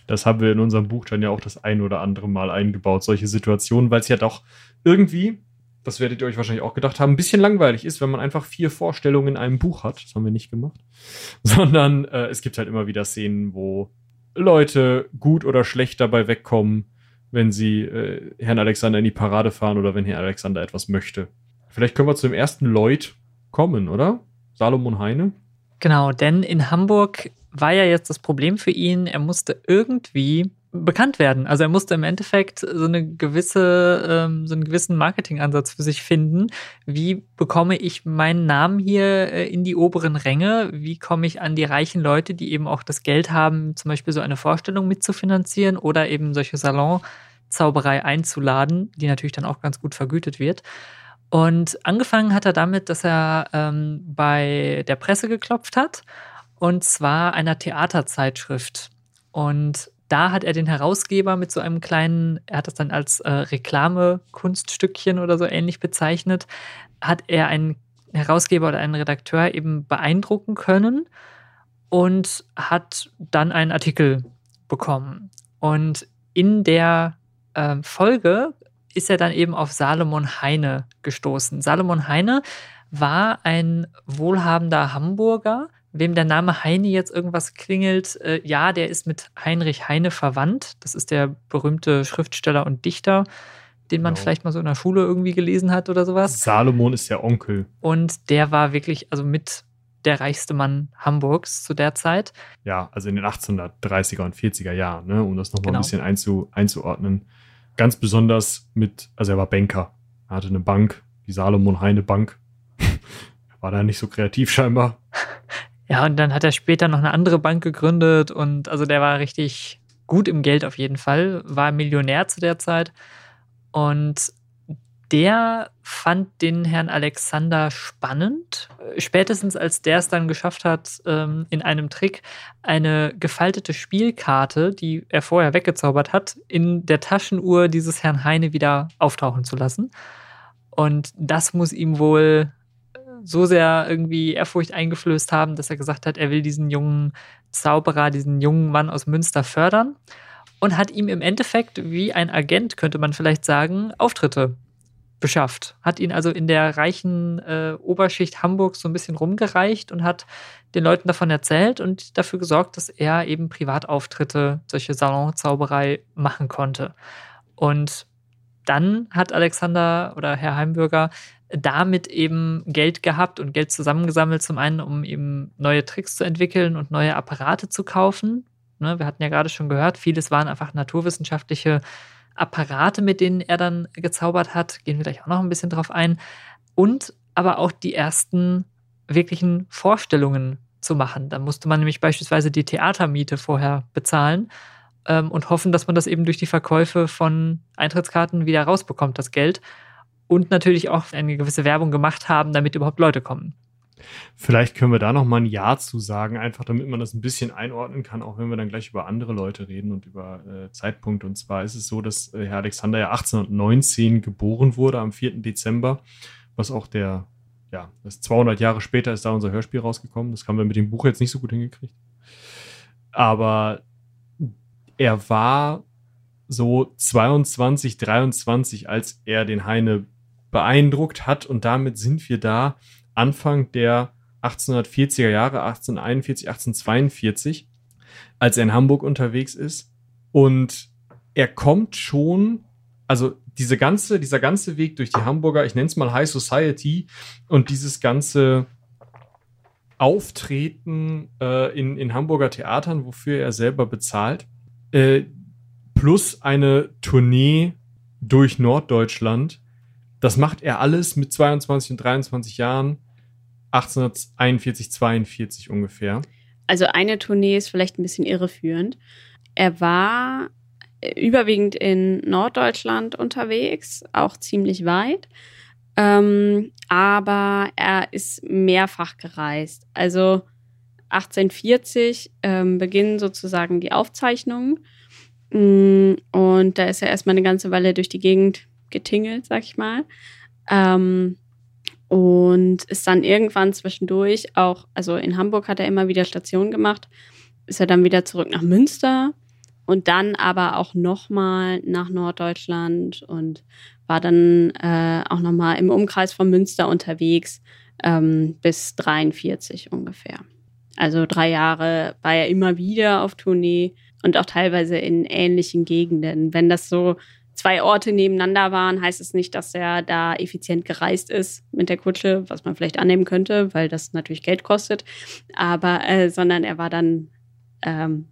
Das haben wir in unserem Buch dann ja auch das ein oder andere Mal eingebaut, solche Situationen, weil es ja doch irgendwie, das werdet ihr euch wahrscheinlich auch gedacht haben, ein bisschen langweilig ist, wenn man einfach vier Vorstellungen in einem Buch hat. Das haben wir nicht gemacht. (laughs) Sondern äh, es gibt halt immer wieder Szenen, wo Leute gut oder schlecht dabei wegkommen, wenn sie äh, Herrn Alexander in die Parade fahren oder wenn Herr Alexander etwas möchte. Vielleicht können wir zu dem ersten Lloyd kommen, oder? Salomon Heine. Genau, denn in Hamburg war ja jetzt das Problem für ihn, er musste irgendwie bekannt werden. Also er musste im Endeffekt so eine gewisse, ähm, so einen gewissen Marketingansatz für sich finden. Wie bekomme ich meinen Namen hier äh, in die oberen Ränge? Wie komme ich an die reichen Leute, die eben auch das Geld haben, zum Beispiel so eine Vorstellung mitzufinanzieren oder eben solche Salonzauberei einzuladen, die natürlich dann auch ganz gut vergütet wird. Und angefangen hat er damit, dass er ähm, bei der Presse geklopft hat und zwar einer Theaterzeitschrift. Und da hat er den Herausgeber mit so einem kleinen, er hat das dann als äh, Reklame-Kunststückchen oder so ähnlich bezeichnet, hat er einen Herausgeber oder einen Redakteur eben beeindrucken können und hat dann einen Artikel bekommen. Und in der äh, Folge ist er dann eben auf Salomon Heine gestoßen. Salomon Heine war ein wohlhabender Hamburger, wem der Name Heine jetzt irgendwas klingelt, äh, ja, der ist mit Heinrich Heine verwandt. Das ist der berühmte Schriftsteller und Dichter, den man genau. vielleicht mal so in der Schule irgendwie gelesen hat oder sowas. Salomon ist der Onkel. Und der war wirklich, also mit der reichste Mann Hamburgs zu der Zeit. Ja, also in den 1830er und 40er Jahren, ne, um das nochmal genau. ein bisschen einzu, einzuordnen. Ganz besonders mit, also er war Banker. Er hatte eine Bank, die Salomon Heine Bank. war da nicht so kreativ scheinbar. (laughs) Ja, und dann hat er später noch eine andere Bank gegründet und also der war richtig gut im Geld auf jeden Fall, war Millionär zu der Zeit und der fand den Herrn Alexander spannend. Spätestens als der es dann geschafft hat, ähm, in einem Trick eine gefaltete Spielkarte, die er vorher weggezaubert hat, in der Taschenuhr dieses Herrn Heine wieder auftauchen zu lassen. Und das muss ihm wohl so sehr irgendwie Ehrfurcht eingeflößt haben, dass er gesagt hat, er will diesen jungen Zauberer, diesen jungen Mann aus Münster fördern und hat ihm im Endeffekt wie ein Agent, könnte man vielleicht sagen, Auftritte beschafft. Hat ihn also in der reichen äh, Oberschicht Hamburgs so ein bisschen rumgereicht und hat den Leuten davon erzählt und dafür gesorgt, dass er eben Privatauftritte, solche Salonzauberei machen konnte. Und dann hat Alexander oder Herr Heimbürger damit eben Geld gehabt und Geld zusammengesammelt, zum einen, um eben neue Tricks zu entwickeln und neue Apparate zu kaufen. Ne, wir hatten ja gerade schon gehört, vieles waren einfach naturwissenschaftliche Apparate, mit denen er dann gezaubert hat. Gehen wir gleich auch noch ein bisschen drauf ein. Und aber auch die ersten wirklichen Vorstellungen zu machen. Da musste man nämlich beispielsweise die Theatermiete vorher bezahlen ähm, und hoffen, dass man das eben durch die Verkäufe von Eintrittskarten wieder rausbekommt, das Geld. und natürlich auch eine gewisse Werbung gemacht haben, damit überhaupt Leute kommen. Vielleicht können wir da noch mal ein Ja zu sagen, einfach damit man das ein bisschen einordnen kann, auch wenn wir dann gleich über andere Leute reden und über äh, Zeitpunkte. Und zwar ist es so, dass äh, Herr Alexander ja 1819 geboren wurde, am 4. Dezember, was auch der, ja, das 200 Jahre später ist da unser Hörspiel rausgekommen. Das haben wir mit dem Buch jetzt nicht so gut hingekriegt. Aber er war so 22, 23, als er den Heine beeindruckt hat. Und damit sind wir da Anfang der 1840er Jahre, 1841, 1842, als er in Hamburg unterwegs ist. Und er kommt schon, also diese ganze, dieser ganze Weg durch die Hamburger, ich nenne es mal High Society und dieses ganze Auftreten äh, in, in Hamburger Theatern, wofür er selber bezahlt, äh, plus eine Tournee durch Norddeutschland. Das macht er alles mit 22 und 23 Jahren, 1841, 42 ungefähr. Also eine Tournee ist vielleicht ein bisschen irreführend. Er war überwiegend in Norddeutschland unterwegs, auch ziemlich weit. Ähm, aber er ist mehrfach gereist. Also 1840 ähm, beginnen sozusagen die Aufzeichnungen. Mm, und da ist er erstmal eine ganze Weile durch die Gegend getingelt, sag ich mal. Ähm, und ist dann irgendwann zwischendurch auch, also in Hamburg hat er immer wieder Stationen gemacht, ist er dann wieder zurück nach Münster und dann aber auch nochmal nach Norddeutschland und war dann äh, auch nochmal im Umkreis von Münster unterwegs ähm, bis 43 ungefähr. Also drei Jahre war er immer wieder auf Tournee und auch teilweise in ähnlichen Gegenden. Wenn das so zwei Orte nebeneinander waren, heißt es nicht, dass er da effizient gereist ist mit der Kutsche, was man vielleicht annehmen könnte, weil das natürlich Geld kostet. Aber, äh, sondern er war dann ähm,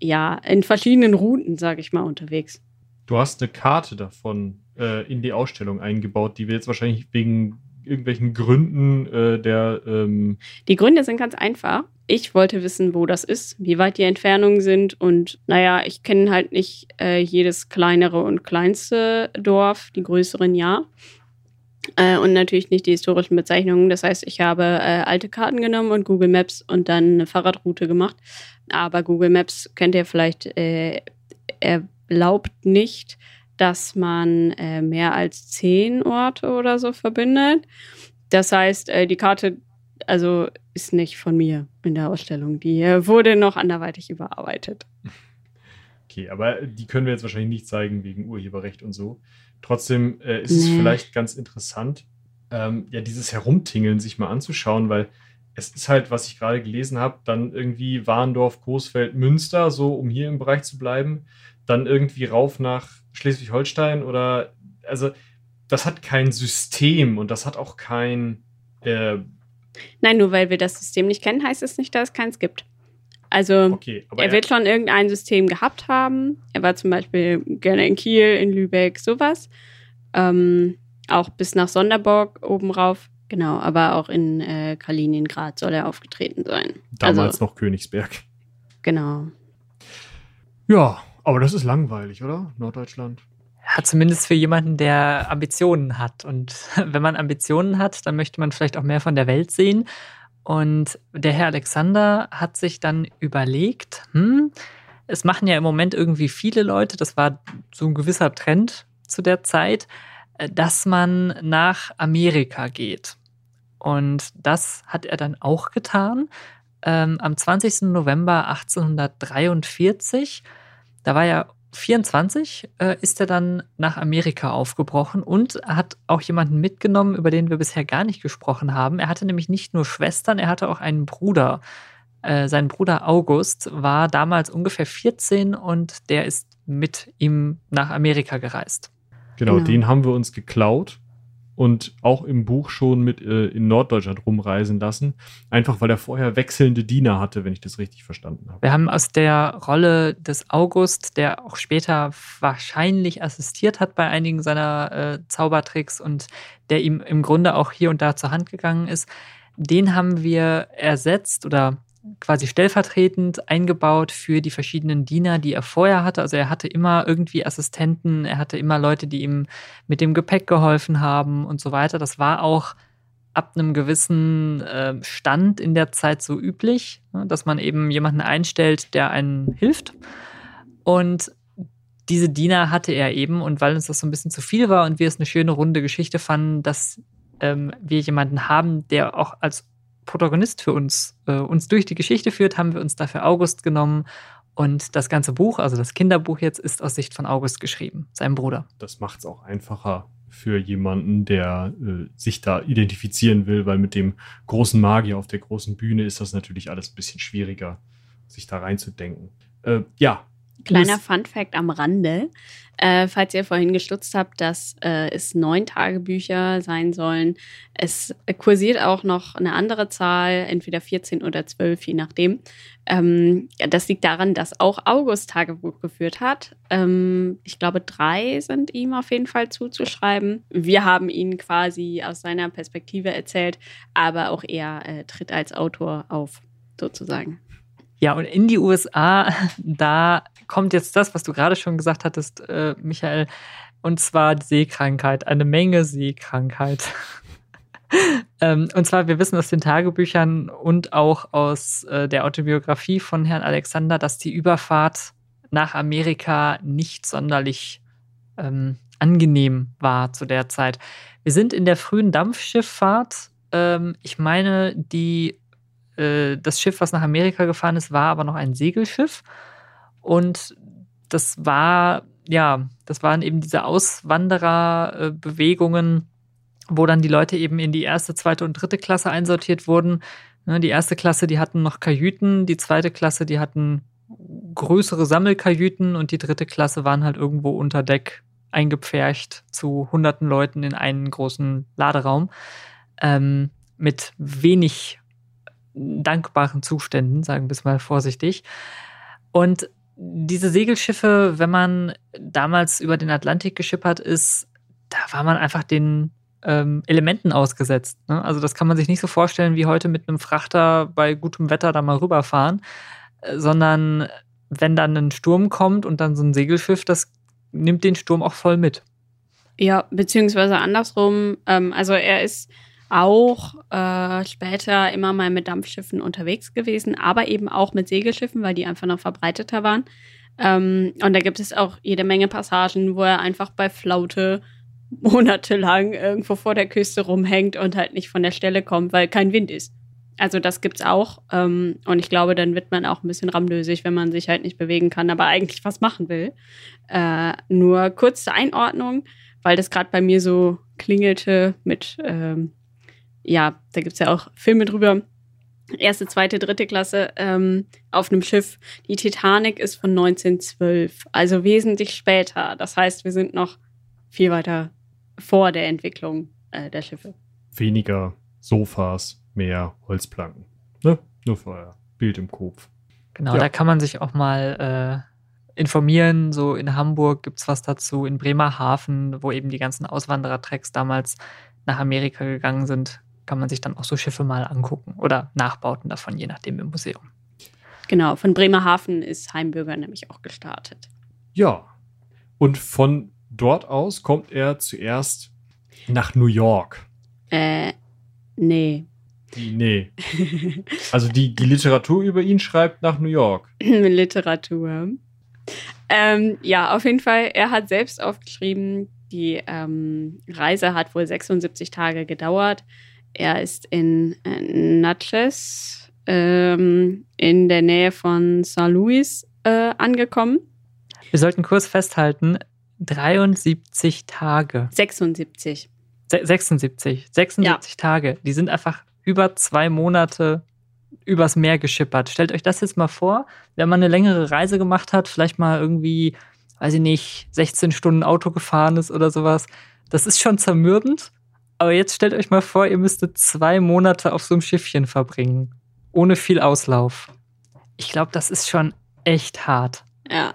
ja in verschiedenen Routen, sage ich mal, unterwegs. Du hast eine Karte davon äh, in die Ausstellung eingebaut, die wir jetzt wahrscheinlich wegen irgendwelchen Gründen äh, der. Ähm die Gründe sind ganz einfach. Ich wollte wissen, wo das ist, wie weit die Entfernungen sind und naja, ich kenne halt nicht äh, jedes kleinere und kleinste Dorf, die größeren ja. Äh, und natürlich nicht die historischen Bezeichnungen. Das heißt, ich habe äh, alte Karten genommen und Google Maps und dann eine Fahrradroute gemacht. Aber Google Maps kennt ihr vielleicht, äh, erlaubt nicht, dass man äh, mehr als zehn Orte oder so verbindet. Das heißt, äh, die Karte also ist nicht von mir in der Ausstellung. Die äh, wurde noch anderweitig überarbeitet. Okay, aber die können wir jetzt wahrscheinlich nicht zeigen wegen Urheberrecht und so. Trotzdem äh, ist nee. es vielleicht ganz interessant, ähm, ja, dieses Herumtingeln sich mal anzuschauen, weil es ist halt, was ich gerade gelesen habe, dann irgendwie Warndorf, Coesfeld, Münster, so um hier im Bereich zu bleiben, dann irgendwie rauf nach Schleswig-Holstein oder also das hat kein System und das hat auch kein. Äh Nein, nur weil wir das System nicht kennen, heißt es nicht, dass es keins gibt. Also okay, er, er wird schon irgendein System gehabt haben. Er war zum Beispiel gerne in Kiel, in Lübeck, sowas. Ähm, auch bis nach Sonderburg oben rauf. Genau, aber auch in äh, Kaliningrad soll er aufgetreten sein. Damals also, noch Königsberg. Genau. Ja, aber das ist langweilig, oder? Norddeutschland. Ja, zumindest für jemanden, der Ambitionen hat. Und (laughs) wenn man Ambitionen hat, dann möchte man vielleicht auch mehr von der Welt sehen. Und der Herr Alexander hat sich dann überlegt, hm, es machen ja im Moment irgendwie viele Leute, das war so ein gewisser Trend zu der Zeit, äh, dass man nach Amerika geht. Und das hat er dann auch getan. Ähm, am 20. November 1843 da war er 24, äh, ist er dann nach Amerika aufgebrochen und hat auch jemanden mitgenommen, über den wir bisher gar nicht gesprochen haben. Er hatte nämlich nicht nur Schwestern, er hatte auch einen Bruder. Äh, sein Bruder August war damals ungefähr 14 und der ist mit ihm nach Amerika gereist. Genau, genau. den haben wir uns geklaut und auch im Buch schon mit äh, in Norddeutschland rumreisen lassen. Einfach weil er vorher wechselnde Diener hatte, wenn ich das richtig verstanden habe. Wir haben aus der Rolle des August, der auch später wahrscheinlich assistiert hat bei einigen seiner äh, Zaubertricks und der ihm im Grunde auch hier und da zur Hand gegangen ist, den haben wir ersetzt oder quasi stellvertretend eingebaut für die verschiedenen Diener, die er vorher hatte. Also er hatte immer irgendwie Assistenten, er hatte immer Leute, die ihm mit dem Gepäck geholfen haben und so weiter. Das war auch ab einem gewissen äh, Stand in der Zeit so üblich, ne, dass man eben jemanden einstellt, der einen hilft. Und diese Diener hatte er eben und weil uns das so ein bisschen zu viel war und wir es eine schöne runde Geschichte fanden, dass ähm, wir jemanden haben, der auch als Protagonist für uns äh, uns durch die Geschichte führt, haben wir uns dafür August genommen und das ganze Buch, also das Kinderbuch jetzt, ist aus Sicht von August geschrieben, seinem Bruder. Das macht es auch einfacher für jemanden, der äh, sich da identifizieren will, weil mit dem großen Magier auf der großen Bühne ist das natürlich alles ein bisschen schwieriger, sich da reinzudenken. Äh, ja, Kleiner Fun Fact am Rande. Äh, falls ihr vorhin gestutzt habt, dass äh, es neun Tagebücher sein sollen. Es kursiert auch noch eine andere Zahl, entweder 14 oder 12, je nachdem. Ähm, das liegt daran, dass auch August Tagebuch geführt hat. Ähm, ich glaube, drei sind ihm auf jeden Fall zuzuschreiben. Wir haben ihn quasi aus seiner Perspektive erzählt, aber auch er äh, tritt als Autor auf, sozusagen. Ja, und in die USA, da kommt jetzt das, was du gerade schon gesagt hattest, äh, Michael, und zwar Seekrankheit, eine Menge Seekrankheit. (laughs) ähm, und zwar, wir wissen aus den Tagebüchern und auch aus äh, der Autobiografie von Herrn Alexander, dass die Überfahrt nach Amerika nicht sonderlich ähm, angenehm war zu der Zeit. Wir sind in der frühen Dampfschifffahrt. Ähm, ich meine, die äh, das Schiff, was nach Amerika gefahren ist, war aber noch ein Segelschiff. Und das war, ja, das waren eben diese Auswandererbewegungen, wo dann die Leute eben in die erste, zweite und dritte Klasse einsortiert wurden. Ne, die erste Klasse, die hatten noch Kajüten, die zweite Klasse, die hatten größere Sammelkajüten und die dritte Klasse waren halt irgendwo unter Deck eingepfercht zu hunderten Leuten in einen großen Laderaum ähm, mit wenig dankbaren Zuständen, sagen wir es mal vorsichtig. Und diese Segelschiffe, wenn man damals über den Atlantik geschippert ist, da war man einfach den ähm, Elementen ausgesetzt. Ne? Also das kann man sich nicht so vorstellen wie heute mit einem Frachter bei gutem Wetter da mal rüberfahren, äh, sondern wenn dann ein Sturm kommt und dann so ein Segelschiff, das nimmt den Sturm auch voll mit. Ja, beziehungsweise andersrum. Ähm, also er ist auch äh, später immer mal mit Dampfschiffen unterwegs gewesen, aber eben auch mit Segelschiffen, weil die einfach noch verbreiteter waren. Ähm, und da gibt es auch jede Menge Passagen, wo er einfach bei Flaute (laughs) monatelang irgendwo vor der Küste rumhängt und halt nicht von der Stelle kommt, weil kein Wind ist. Also das gibt's auch. Ähm, und ich glaube, dann wird man auch ein bisschen ramlösig, wenn man sich halt nicht bewegen kann, aber eigentlich was machen will. Äh, nur kurze Einordnung, weil das gerade bei mir so klingelte mit ähm, ja, da gibt es ja auch Filme drüber. Erste, zweite, dritte Klasse ähm, auf einem Schiff. Die Titanic ist von 1912, also wesentlich später. Das heißt, wir sind noch viel weiter vor der Entwicklung äh, der Schiffe. Weniger Sofas, mehr Holzplanken. Ne? Nur für euer Bild im Kopf. Genau, ja. da kann man sich auch mal äh, informieren. So in Hamburg gibt es was dazu, in Bremerhaven, wo eben die ganzen Auswanderertracks damals nach Amerika gegangen sind, kann man sich dann auch so Schiffe mal angucken oder Nachbauten davon, je nachdem im Museum. Genau, von Bremerhaven ist Heimbürger nämlich auch gestartet. Ja, und von dort aus kommt er zuerst nach New York. Äh, nee. Nee. Also die, die Literatur über ihn schreibt nach New York. (clears throat) Literatur. Ähm, ja, auf jeden Fall. Er hat selbst aufgeschrieben, die ähm, Reise hat wohl 76 Tage gedauert. Er ist in äh, Natchez ähm, in der Nähe von St. Louis äh, angekommen. Wir sollten kurz festhalten, 73 Tage. 76. Se 76. 76 ja. Tage. Die sind einfach über zwei Monate übers Meer geschippert. Stellt euch das jetzt mal vor, wenn man eine längere Reise gemacht hat, vielleicht mal irgendwie, weiß ich nicht, 16 Stunden Auto gefahren ist oder sowas. Das ist schon zermürbend. Aber jetzt stellt euch mal vor, ihr müsstet zwei Monate auf so einem Schiffchen verbringen. Ohne viel Auslauf. Ich glaube, das ist schon echt hart. Ja.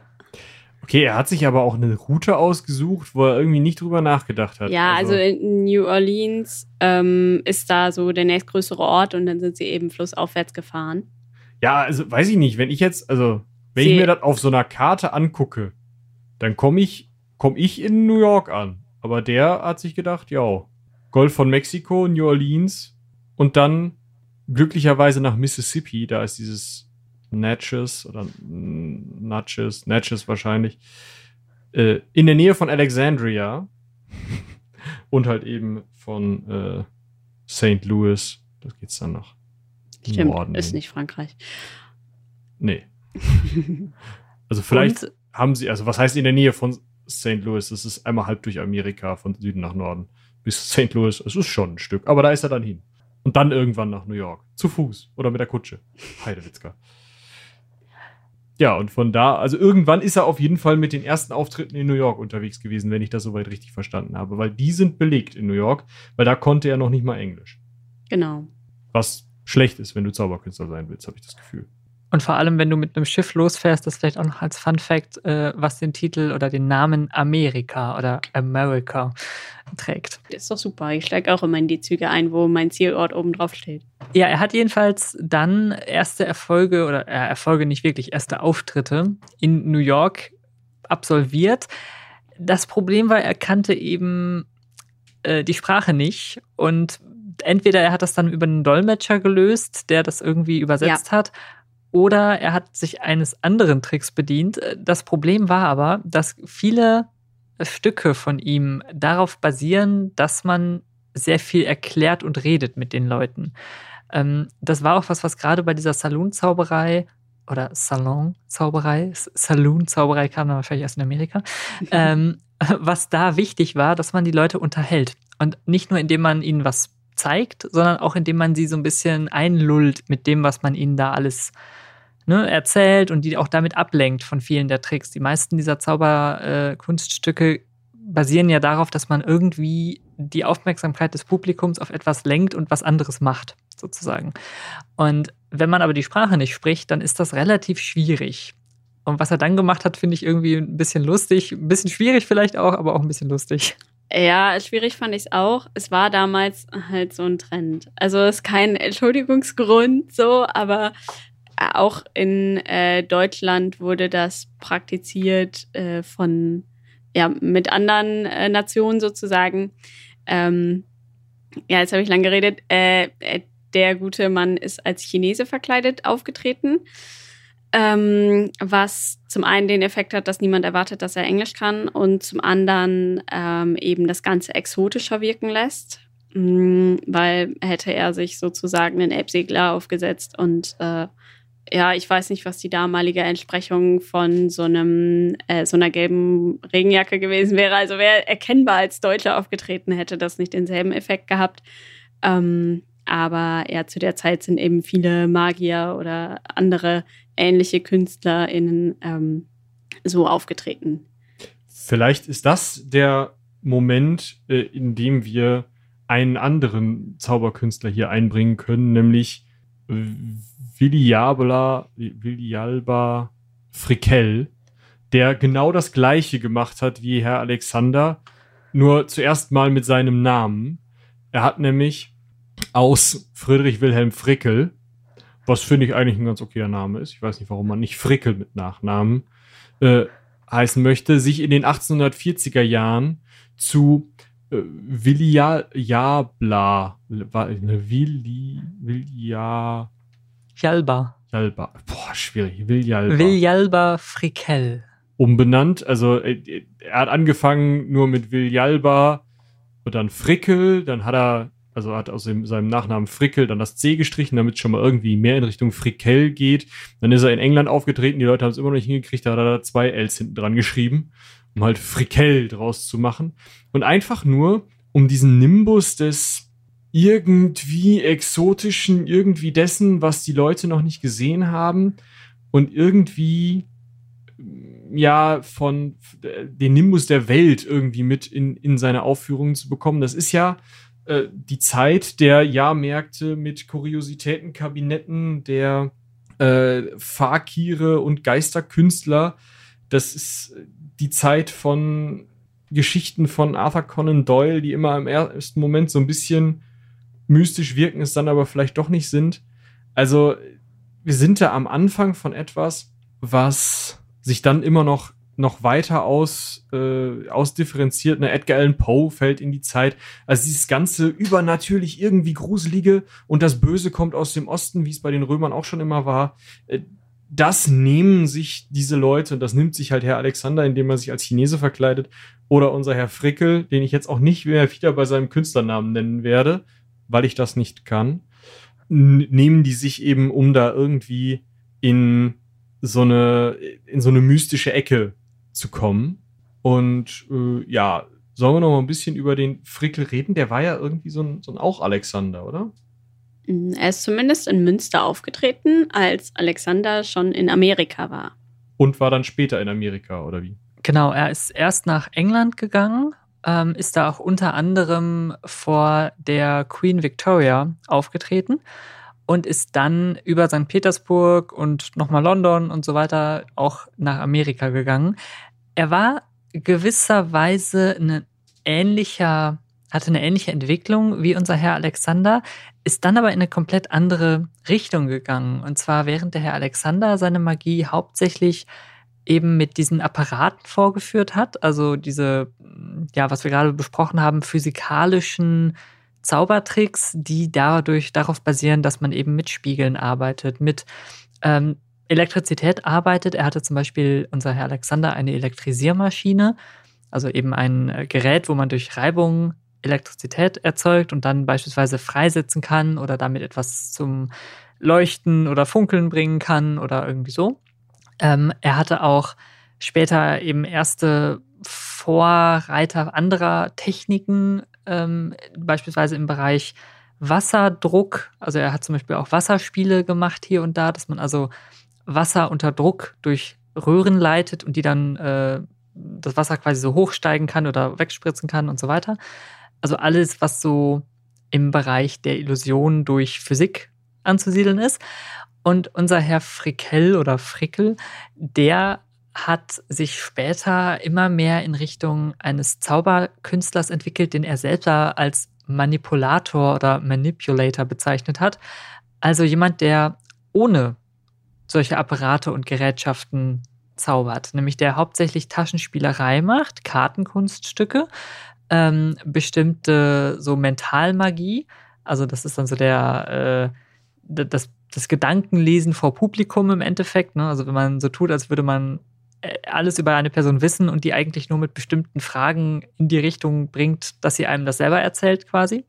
Okay, er hat sich aber auch eine Route ausgesucht, wo er irgendwie nicht drüber nachgedacht hat. Ja, also, also in New Orleans ähm, ist da so der nächstgrößere Ort und dann sind sie eben flussaufwärts gefahren. Ja, also weiß ich nicht, wenn ich jetzt, also wenn Sie ich mir das auf so einer Karte angucke, dann komme ich, komm ich in New York an. Aber der hat sich gedacht, ja, Golf von Mexiko, New Orleans und dann glücklicherweise nach Mississippi. Da ist dieses Natchez oder Natchez, Natchez wahrscheinlich, äh, in der Nähe von Alexandria (laughs) und halt eben von äh, St. Louis. Das geht's dann noch. Stimmt, Norden ist nicht Frankreich. Nee. (laughs) also vielleicht und? haben sie, also was heißt in der Nähe von St. Louis? Das ist einmal halb durch Amerika von Süden nach Norden bis St. Louis. Es ist schon ein Stück, aber da ist er dann hin. Und dann irgendwann nach New York. Zu Fuß oder mit der Kutsche. Heidewitzka. Ja, und von da, also irgendwann ist er auf jeden Fall mit den ersten Auftritten in New York unterwegs gewesen, wenn ich das soweit richtig verstanden habe. Weil die sind belegt in New York, weil da konnte er noch nicht mal Englisch. Genau. Was schlecht ist, wenn du Zauberkünstler sein willst, habe ich das Gefühl. Und vor allem, wenn du mit einem Schiff losfährst, das vielleicht auch noch als Fun Fact, äh, was den Titel oder den Namen Amerika oder America trägt. Das ist doch super. Ich steige auch immer in die Züge ein, wo mein Zielort oben drauf steht. Ja, er hat jedenfalls dann erste Erfolge oder äh, Erfolge nicht wirklich, erste Auftritte in New York absolviert. Das Problem war, er kannte eben äh, die Sprache nicht und entweder er hat das dann über einen Dolmetscher gelöst, der das irgendwie übersetzt ja. hat, oder er hat sich eines anderen Tricks bedient. Das Problem war aber, dass viele Stücke von ihm darauf basieren, dass man sehr viel erklärt und redet mit den Leuten. Ähm, das war auch was, was gerade bei dieser Saloon-Zauberei oder Salon-Zauberei, Saloon-Zauberei kam dann wahrscheinlich erst in Amerika, (laughs) ähm, was da wichtig war, dass man die Leute unterhält. Und nicht nur, indem man ihnen was zeigt, sondern auch indem man sie so ein bisschen einlullt mit dem, was man ihnen da alles ne, erzählt und die auch damit ablenkt von vielen der Tricks. Die meisten dieser Zauberkunststücke äh, basieren ja darauf, dass man irgendwie die Aufmerksamkeit des Publikums auf etwas lenkt und was anderes macht, sozusagen. Und wenn man aber die Sprache nicht spricht, dann ist das relativ schwierig. Und was er dann gemacht hat, finde ich irgendwie ein bisschen lustig, ein bisschen schwierig vielleicht auch, aber auch ein bisschen lustig. Ja, schwierig fand ich es auch. Es war damals halt so ein Trend. Also es ist kein Entschuldigungsgrund so, aber auch in äh, Deutschland wurde das praktiziert äh, von, ja, mit anderen äh, Nationen sozusagen. Ähm, ja, jetzt habe ich lang geredet. Äh, äh, der gute Mann ist als Chinese verkleidet aufgetreten. Ähm, was zum einen den Effekt hat, dass niemand erwartet, dass er Englisch kann und zum anderen ähm, eben das Ganze exotischer wirken lässt, mhm, weil hätte er sich sozusagen einen Elbsegler aufgesetzt und äh, ja, ich weiß nicht, was die damalige Entsprechung von so einem äh, so einer gelben Regenjacke gewesen wäre. Also wer erkennbar als Deutscher aufgetreten hätte, das nicht denselben Effekt gehabt. Ähm, aber ja, zu der Zeit sind eben viele Magier oder andere ähnliche KünstlerInnen ähm, so aufgetreten. Vielleicht ist das der Moment, äh, in dem wir einen anderen Zauberkünstler hier einbringen können, nämlich Villiabla, Villialba Frickel, der genau das gleiche gemacht hat wie Herr Alexander, nur zuerst mal mit seinem Namen. Er hat nämlich aus Friedrich Wilhelm Frickel, was finde ich eigentlich ein ganz okayer Name ist, ich weiß nicht, warum man nicht Frickel mit Nachnamen äh, heißen möchte, sich in den 1840er Jahren zu äh, Villiabla, Villi, Villia, Jalba. Jalba. Boah, schwierig. Viljalba. Viljalba Frickel. Umbenannt. Also äh, er hat angefangen nur mit Viljalba und dann Frickel. Dann hat er, also hat aus dem, seinem Nachnamen Frickel dann das C gestrichen, damit es schon mal irgendwie mehr in Richtung Frickel geht. Dann ist er in England aufgetreten. Die Leute haben es immer noch nicht hingekriegt. Da hat er da zwei Ls hinten dran geschrieben, um halt Frickel draus zu machen. Und einfach nur, um diesen Nimbus des irgendwie exotischen, irgendwie dessen, was die Leute noch nicht gesehen haben und irgendwie ja von den Nimbus der Welt irgendwie mit in, in seine Aufführungen zu bekommen. Das ist ja äh, die Zeit der Jahrmärkte mit Kuriositätenkabinetten, der äh, Fakire und Geisterkünstler. Das ist die Zeit von Geschichten von Arthur Conan Doyle, die immer im ersten Moment so ein bisschen mystisch wirken, es dann aber vielleicht doch nicht sind. Also wir sind da am Anfang von etwas, was sich dann immer noch noch weiter aus, äh, ausdifferenziert. Ne? Edgar Allan Poe fällt in die Zeit. Also dieses ganze übernatürlich irgendwie gruselige und das Böse kommt aus dem Osten, wie es bei den Römern auch schon immer war. Äh, das nehmen sich diese Leute und das nimmt sich halt Herr Alexander, indem er sich als Chinese verkleidet. Oder unser Herr Frickel, den ich jetzt auch nicht mehr wieder bei seinem Künstlernamen nennen werde, weil ich das nicht kann. Nehmen die sich eben, um da irgendwie in so eine, in so eine mystische Ecke zu kommen. Und äh, ja, sollen wir noch mal ein bisschen über den Frickel reden? Der war ja irgendwie so ein, so ein auch Alexander, oder? Mm, er ist zumindest in Münster aufgetreten, als Alexander schon in Amerika war. Und war dann später in Amerika, oder wie? Genau, er ist erst nach England gegangen, ähm, ist da auch unter anderem vor der Queen Victoria aufgetreten und ist dann über St. Petersburg und nochmal London und so weiter auch nach Amerika gegangen. Er war gewisserweise ein ähnlicher, hatte eine ähnliche Entwicklung wie unser Herr Alexander, ist dann aber in eine komplett andere Richtung gegangen. Und zwar während der Herr Alexander seine Magie hauptsächlich eben mit diesen Apparaten vorgeführt hat, also diese, ja, was wir gerade besprochen haben, physikalischen Zaubertricks, die dadurch darauf basieren, dass man eben mit Spiegeln arbeitet, mit ähm, Elektrizität arbeitet. Er hatte zum Beispiel, unser Herr Alexander, eine Elektrisiermaschine, also eben ein äh, Gerät, wo man durch Reibung Elektrizität erzeugt und dann beispielsweise freisetzen kann oder damit etwas zum Leuchten oder Funkeln bringen kann oder irgendwie so. Ähm, er hatte auch später eben erste Vorreiter anderer Techniken ähm, beispielsweise im Bereich Wasserdruck. Also er hat zum Beispiel auch Wasserspiele gemacht hier und da, dass man also Wasser unter Druck durch Röhren leitet und die dann äh, das Wasser quasi so hochsteigen kann oder wegspritzen kann und so weiter. Also alles, was so im Bereich der Illusion durch Physik anzusiedeln ist. Und unser Herr Frickel oder Frickel, der hat sich später immer mehr in Richtung eines Zauberkünstlers entwickelt, den er selbst als Manipulator oder Manipulator bezeichnet hat. Also jemand, der ohne solche Apparate und Gerätschaften zaubert, nämlich der hauptsächlich Taschenspielerei macht, Kartenkunststücke, ähm, bestimmte so Mentalmagie, also das ist dann so der äh, das, das Gedankenlesen vor Publikum im Endeffekt, ne? also wenn man so tut, als würde man äh, alles über eine Person wissen und die eigentlich nur mit bestimmten Fragen in die Richtung bringt, dass sie einem das selber erzählt quasi.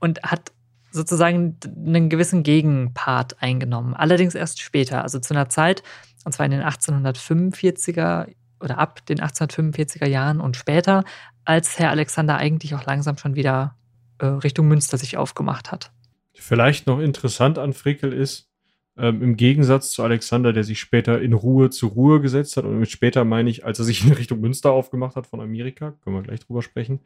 Und hat sozusagen einen gewissen Gegenpart eingenommen. Allerdings erst später, also zu einer Zeit, und zwar in den 1845er oder ab den 1845er Jahren und später, als Herr Alexander eigentlich auch langsam schon wieder äh, Richtung Münster sich aufgemacht hat. Vielleicht noch interessant an Frickel ist, ähm, Im Gegensatz zu Alexander, der sich später in Ruhe zur Ruhe gesetzt hat. Und mit später meine ich, als er sich in Richtung Münster aufgemacht hat von Amerika, können wir gleich drüber sprechen,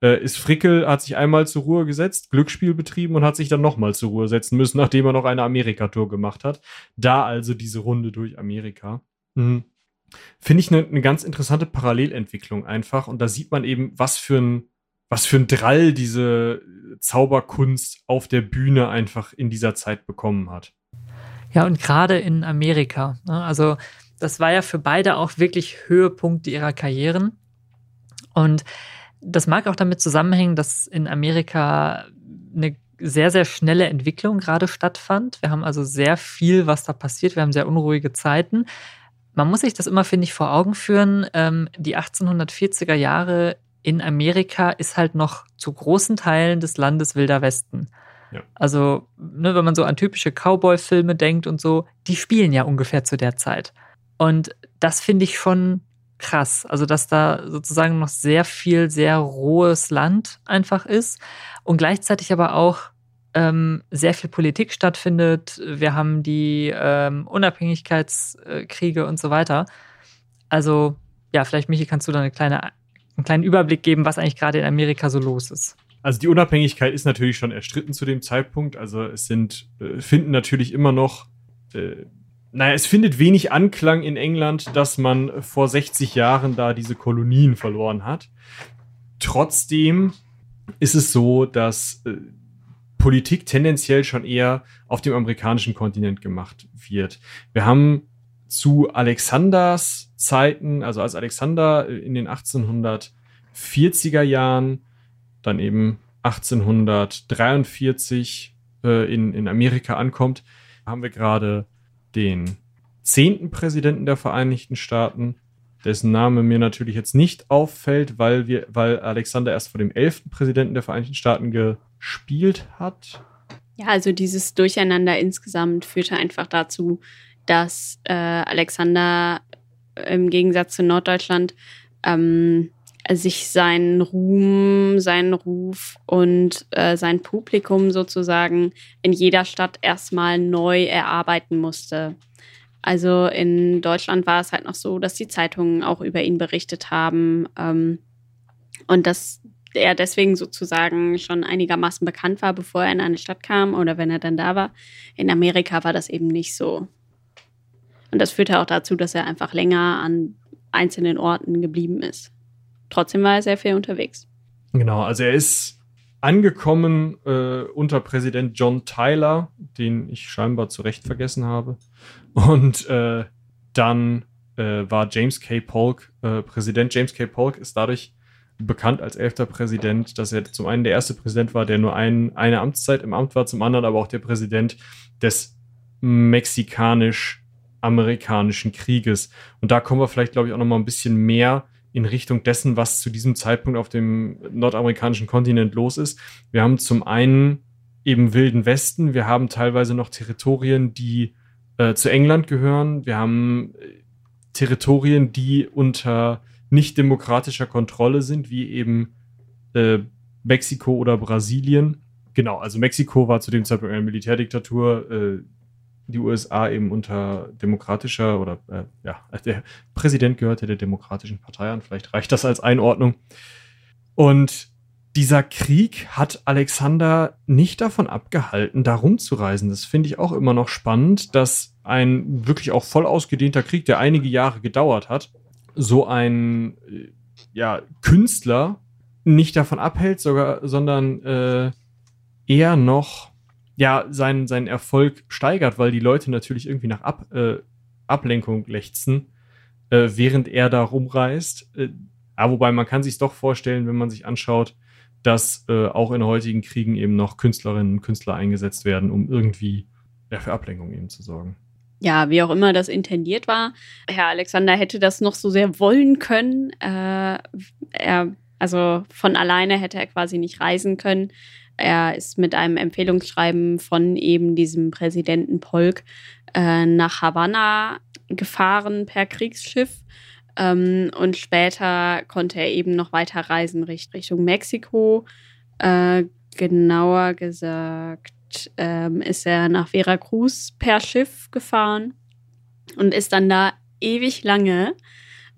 äh, ist Frickel, hat sich einmal zur Ruhe gesetzt, Glücksspiel betrieben und hat sich dann nochmal zur Ruhe setzen müssen, nachdem er noch eine Amerika-Tour gemacht hat. Da also diese Runde durch Amerika. Mhm. Finde ich eine ne ganz interessante Parallelentwicklung einfach. Und da sieht man eben, was für ein was für ein Drall diese Zauberkunst auf der Bühne einfach in dieser Zeit bekommen hat. Ja, und gerade in Amerika. Ne? Also das war ja für beide auch wirklich Höhepunkte ihrer Karrieren. Und das mag auch damit zusammenhängen, dass in Amerika eine sehr, sehr schnelle Entwicklung gerade stattfand. Wir haben also sehr viel, was da passiert. Wir haben sehr unruhige Zeiten. Man muss sich das immer, finde ich, vor Augen führen. Ähm, die 1840er Jahre in Amerika ist halt noch zu großen Teilen des Landes Wilder Westen. Also, ne, wenn man so an typische Cowboy-Filme denkt und so, die spielen ja ungefähr zu der Zeit. Und das finde ich schon krass. Also, dass da sozusagen noch sehr viel, sehr rohes Land einfach ist und gleichzeitig aber auch ähm, sehr viel Politik stattfindet. Wir haben die ähm, Unabhängigkeitskriege und so weiter. Also, ja, vielleicht, Michi, kannst du da eine kleine, einen kleinen Überblick geben, was eigentlich gerade in Amerika so los ist. Also die Unabhängigkeit ist natürlich schon erstritten zu dem Zeitpunkt. Also es sind, äh, finden natürlich immer noch, äh, naja, es findet wenig Anklang in England, dass man vor 60 Jahren da diese Kolonien verloren hat. Trotzdem ist es so, dass äh, Politik tendenziell schon eher auf dem amerikanischen Kontinent gemacht wird. Wir haben zu Alexanders Zeiten, also als Alexander in den 1840er Jahren, dann eben 1843 äh, in, in Amerika ankommt, haben wir gerade den zehnten Präsidenten der Vereinigten Staaten, dessen Name mir natürlich jetzt nicht auffällt, weil wir, weil Alexander erst vor dem elften Präsidenten der Vereinigten Staaten gespielt hat. Ja, also dieses Durcheinander insgesamt führte einfach dazu, dass äh, Alexander im Gegensatz zu Norddeutschland ähm, sich seinen Ruhm, seinen Ruf und äh, sein Publikum sozusagen in jeder Stadt erstmal neu erarbeiten musste. Also in Deutschland war es halt noch so, dass die Zeitungen auch über ihn berichtet haben ähm, und dass er deswegen sozusagen schon einigermaßen bekannt war, bevor er in eine Stadt kam oder wenn er dann da war. In Amerika war das eben nicht so. Und das führte auch dazu, dass er einfach länger an einzelnen Orten geblieben ist. Trotzdem war er sehr viel unterwegs. Genau, also er ist angekommen äh, unter Präsident John Tyler, den ich scheinbar zu Recht vergessen habe. Und äh, dann äh, war James K. Polk äh, Präsident. James K. Polk ist dadurch bekannt als elfter Präsident, dass er zum einen der erste Präsident war, der nur ein, eine Amtszeit im Amt war, zum anderen aber auch der Präsident des mexikanisch-amerikanischen Krieges. Und da kommen wir vielleicht, glaube ich, auch noch mal ein bisschen mehr in Richtung dessen, was zu diesem Zeitpunkt auf dem nordamerikanischen Kontinent los ist. Wir haben zum einen eben Wilden Westen, wir haben teilweise noch Territorien, die äh, zu England gehören, wir haben äh, Territorien, die unter nicht demokratischer Kontrolle sind, wie eben äh, Mexiko oder Brasilien. Genau, also Mexiko war zu dem Zeitpunkt eine Militärdiktatur, äh, die USA eben unter demokratischer oder äh, ja, (laughs) der Präsident gehörte der Demokratischen Partei an. Vielleicht reicht das als Einordnung. Und dieser Krieg hat Alexander nicht davon abgehalten, da rumzureisen. Das finde ich auch immer noch spannend, dass ein wirklich auch voll ausgedehnter Krieg, der einige Jahre gedauert hat, so ein äh, ja, Künstler nicht davon abhält, sogar, sondern äh, eher noch ja, seinen, seinen Erfolg steigert, weil die Leute natürlich irgendwie nach Ab, äh, Ablenkung lechzen, äh, während er da rumreist. Äh, aber wobei man kann sich doch vorstellen, wenn man sich anschaut, dass äh, auch in heutigen Kriegen eben noch Künstlerinnen und Künstler eingesetzt werden, um irgendwie ja, für Ablenkung eben zu sorgen. Ja, wie auch immer das intendiert war. Herr Alexander hätte das noch so sehr wollen können. Äh, er, also von alleine hätte er quasi nicht reisen können. Er ist mit einem Empfehlungsschreiben von eben diesem Präsidenten Polk äh, nach Havanna gefahren per Kriegsschiff. Ähm, und später konnte er eben noch weiter reisen Richtung Mexiko. Äh, genauer gesagt ähm, ist er nach Veracruz per Schiff gefahren und ist dann da ewig lange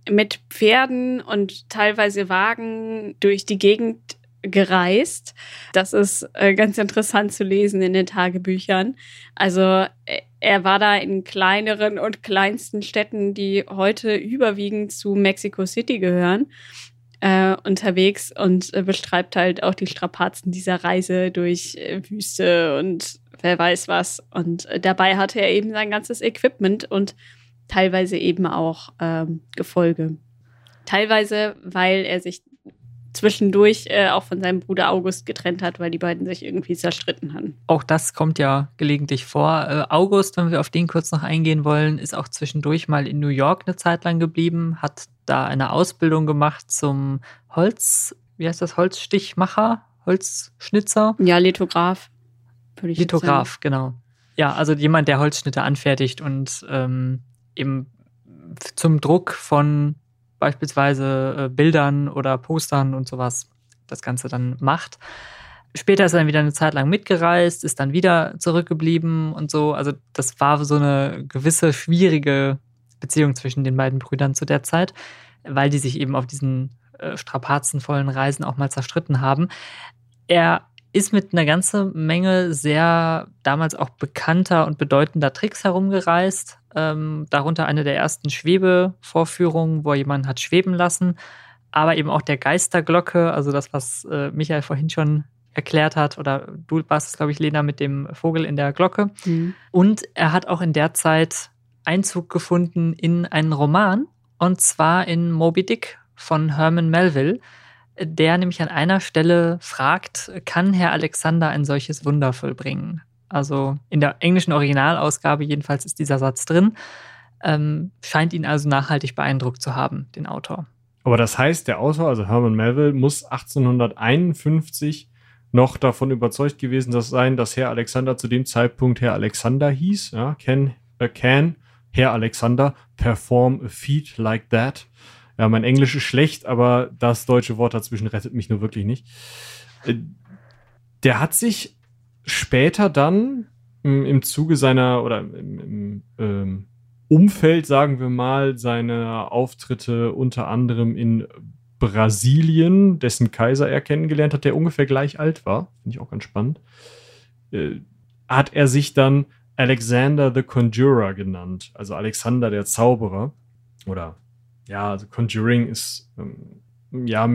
mit Pferden und teilweise Wagen durch die Gegend gereist. Das ist äh, ganz interessant zu lesen in den Tagebüchern. Also äh, er war da in kleineren und kleinsten Städten, die heute überwiegend zu Mexico City gehören, äh, unterwegs und äh, beschreibt halt auch die Strapazen dieser Reise durch äh, Wüste und wer weiß was. Und äh, dabei hatte er eben sein ganzes Equipment und teilweise eben auch ähm, Gefolge. Teilweise, weil er sich zwischendurch äh, auch von seinem Bruder August getrennt hat, weil die beiden sich irgendwie zerstritten hatten. Auch das kommt ja gelegentlich vor. Äh, August, wenn wir auf den kurz noch eingehen wollen, ist auch zwischendurch mal in New York eine Zeit lang geblieben, hat da eine Ausbildung gemacht zum Holz, wie heißt das, Holzstichmacher, Holzschnitzer? Ja, Lithograph. Lithograph, genau. Ja, also jemand, der Holzschnitte anfertigt und ähm, eben zum Druck von beispielsweise äh, Bildern oder Postern und sowas das Ganze dann macht. Später ist er dann wieder eine Zeit lang mitgereist, ist dann wieder zurückgeblieben und so. Also das war so eine gewisse schwierige Beziehung zwischen den beiden Brüdern zu der Zeit, weil die sich eben auf diesen äh, strapazenvollen Reisen auch mal zerstritten haben. Er ist mit einer ganzen Menge sehr damals auch bekannter und bedeutender Tricks herumgereist. Ähm, darunter eine der ersten Schwebevorführungen, wo jemanden hat schweben lassen. Aber eben auch der Geisterglocke, also das, was äh, Michael vorhin schon erklärt hat. Oder du warst es, glaube ich, Lena, mit dem Vogel in der Glocke. Mhm. Und er hat auch in der Zeit Einzug gefunden in einen Roman, und zwar in Moby Dick von Herman Melville, der nämlich an einer Stelle fragt, kann Herr Alexander ein solches Wunder vollbringen? Also in der englischen Originalausgabe jedenfalls ist dieser Satz drin. Ähm, scheint ihn also nachhaltig beeindruckt zu haben, den Autor. Aber das heißt, der Autor, also Herman Melville, muss 1851 noch davon überzeugt gewesen sein, dass Herr Alexander zu dem Zeitpunkt Herr Alexander hieß. Ja, can, uh, can Herr Alexander perform a feat like that? Ja, mein Englisch ist schlecht, aber das deutsche Wort dazwischen rettet mich nur wirklich nicht. Äh, der hat sich später dann im, im Zuge seiner oder im, im ähm, Umfeld, sagen wir mal, seine Auftritte unter anderem in Brasilien, dessen Kaiser er kennengelernt hat, der ungefähr gleich alt war, finde ich auch ganz spannend, äh, hat er sich dann Alexander the Conjurer genannt, also Alexander der Zauberer. Oder ja, also Conjuring ist ähm, ja,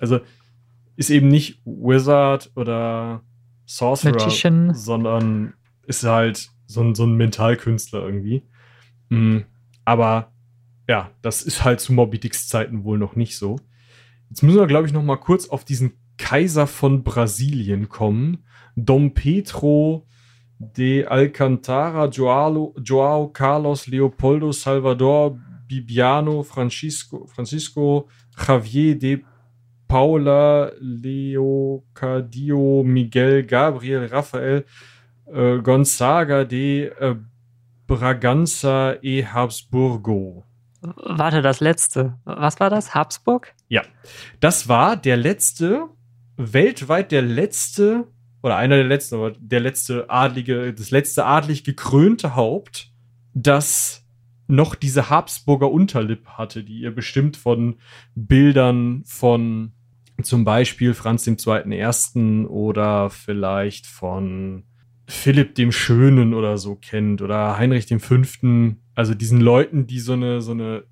also ist eben nicht Wizard oder Sorcerer, Magician. sondern ist halt so ein, so ein Mentalkünstler irgendwie. Mhm. Aber ja, das ist halt zu Moby Dicks Zeiten wohl noch nicht so. Jetzt müssen wir, glaube ich, noch mal kurz auf diesen Kaiser von Brasilien kommen. Dom Pedro de Alcantara, Joao, Joao Carlos Leopoldo Salvador Bibiano Francisco, Francisco Javier de Paula Leocadio Miguel Gabriel Rafael äh, Gonzaga de äh, Braganza e Habsburgo. Warte, das letzte. Was war das? Habsburg? Ja. Das war der letzte, weltweit der letzte, oder einer der letzten, aber der letzte adlige, das letzte adlig gekrönte Haupt, das noch diese Habsburger Unterlippe hatte, die ihr bestimmt von Bildern von zum Beispiel Franz II. Ersten oder vielleicht von Philipp dem Schönen oder so kennt oder Heinrich dem Fünften also diesen Leuten, die so eine, so eine,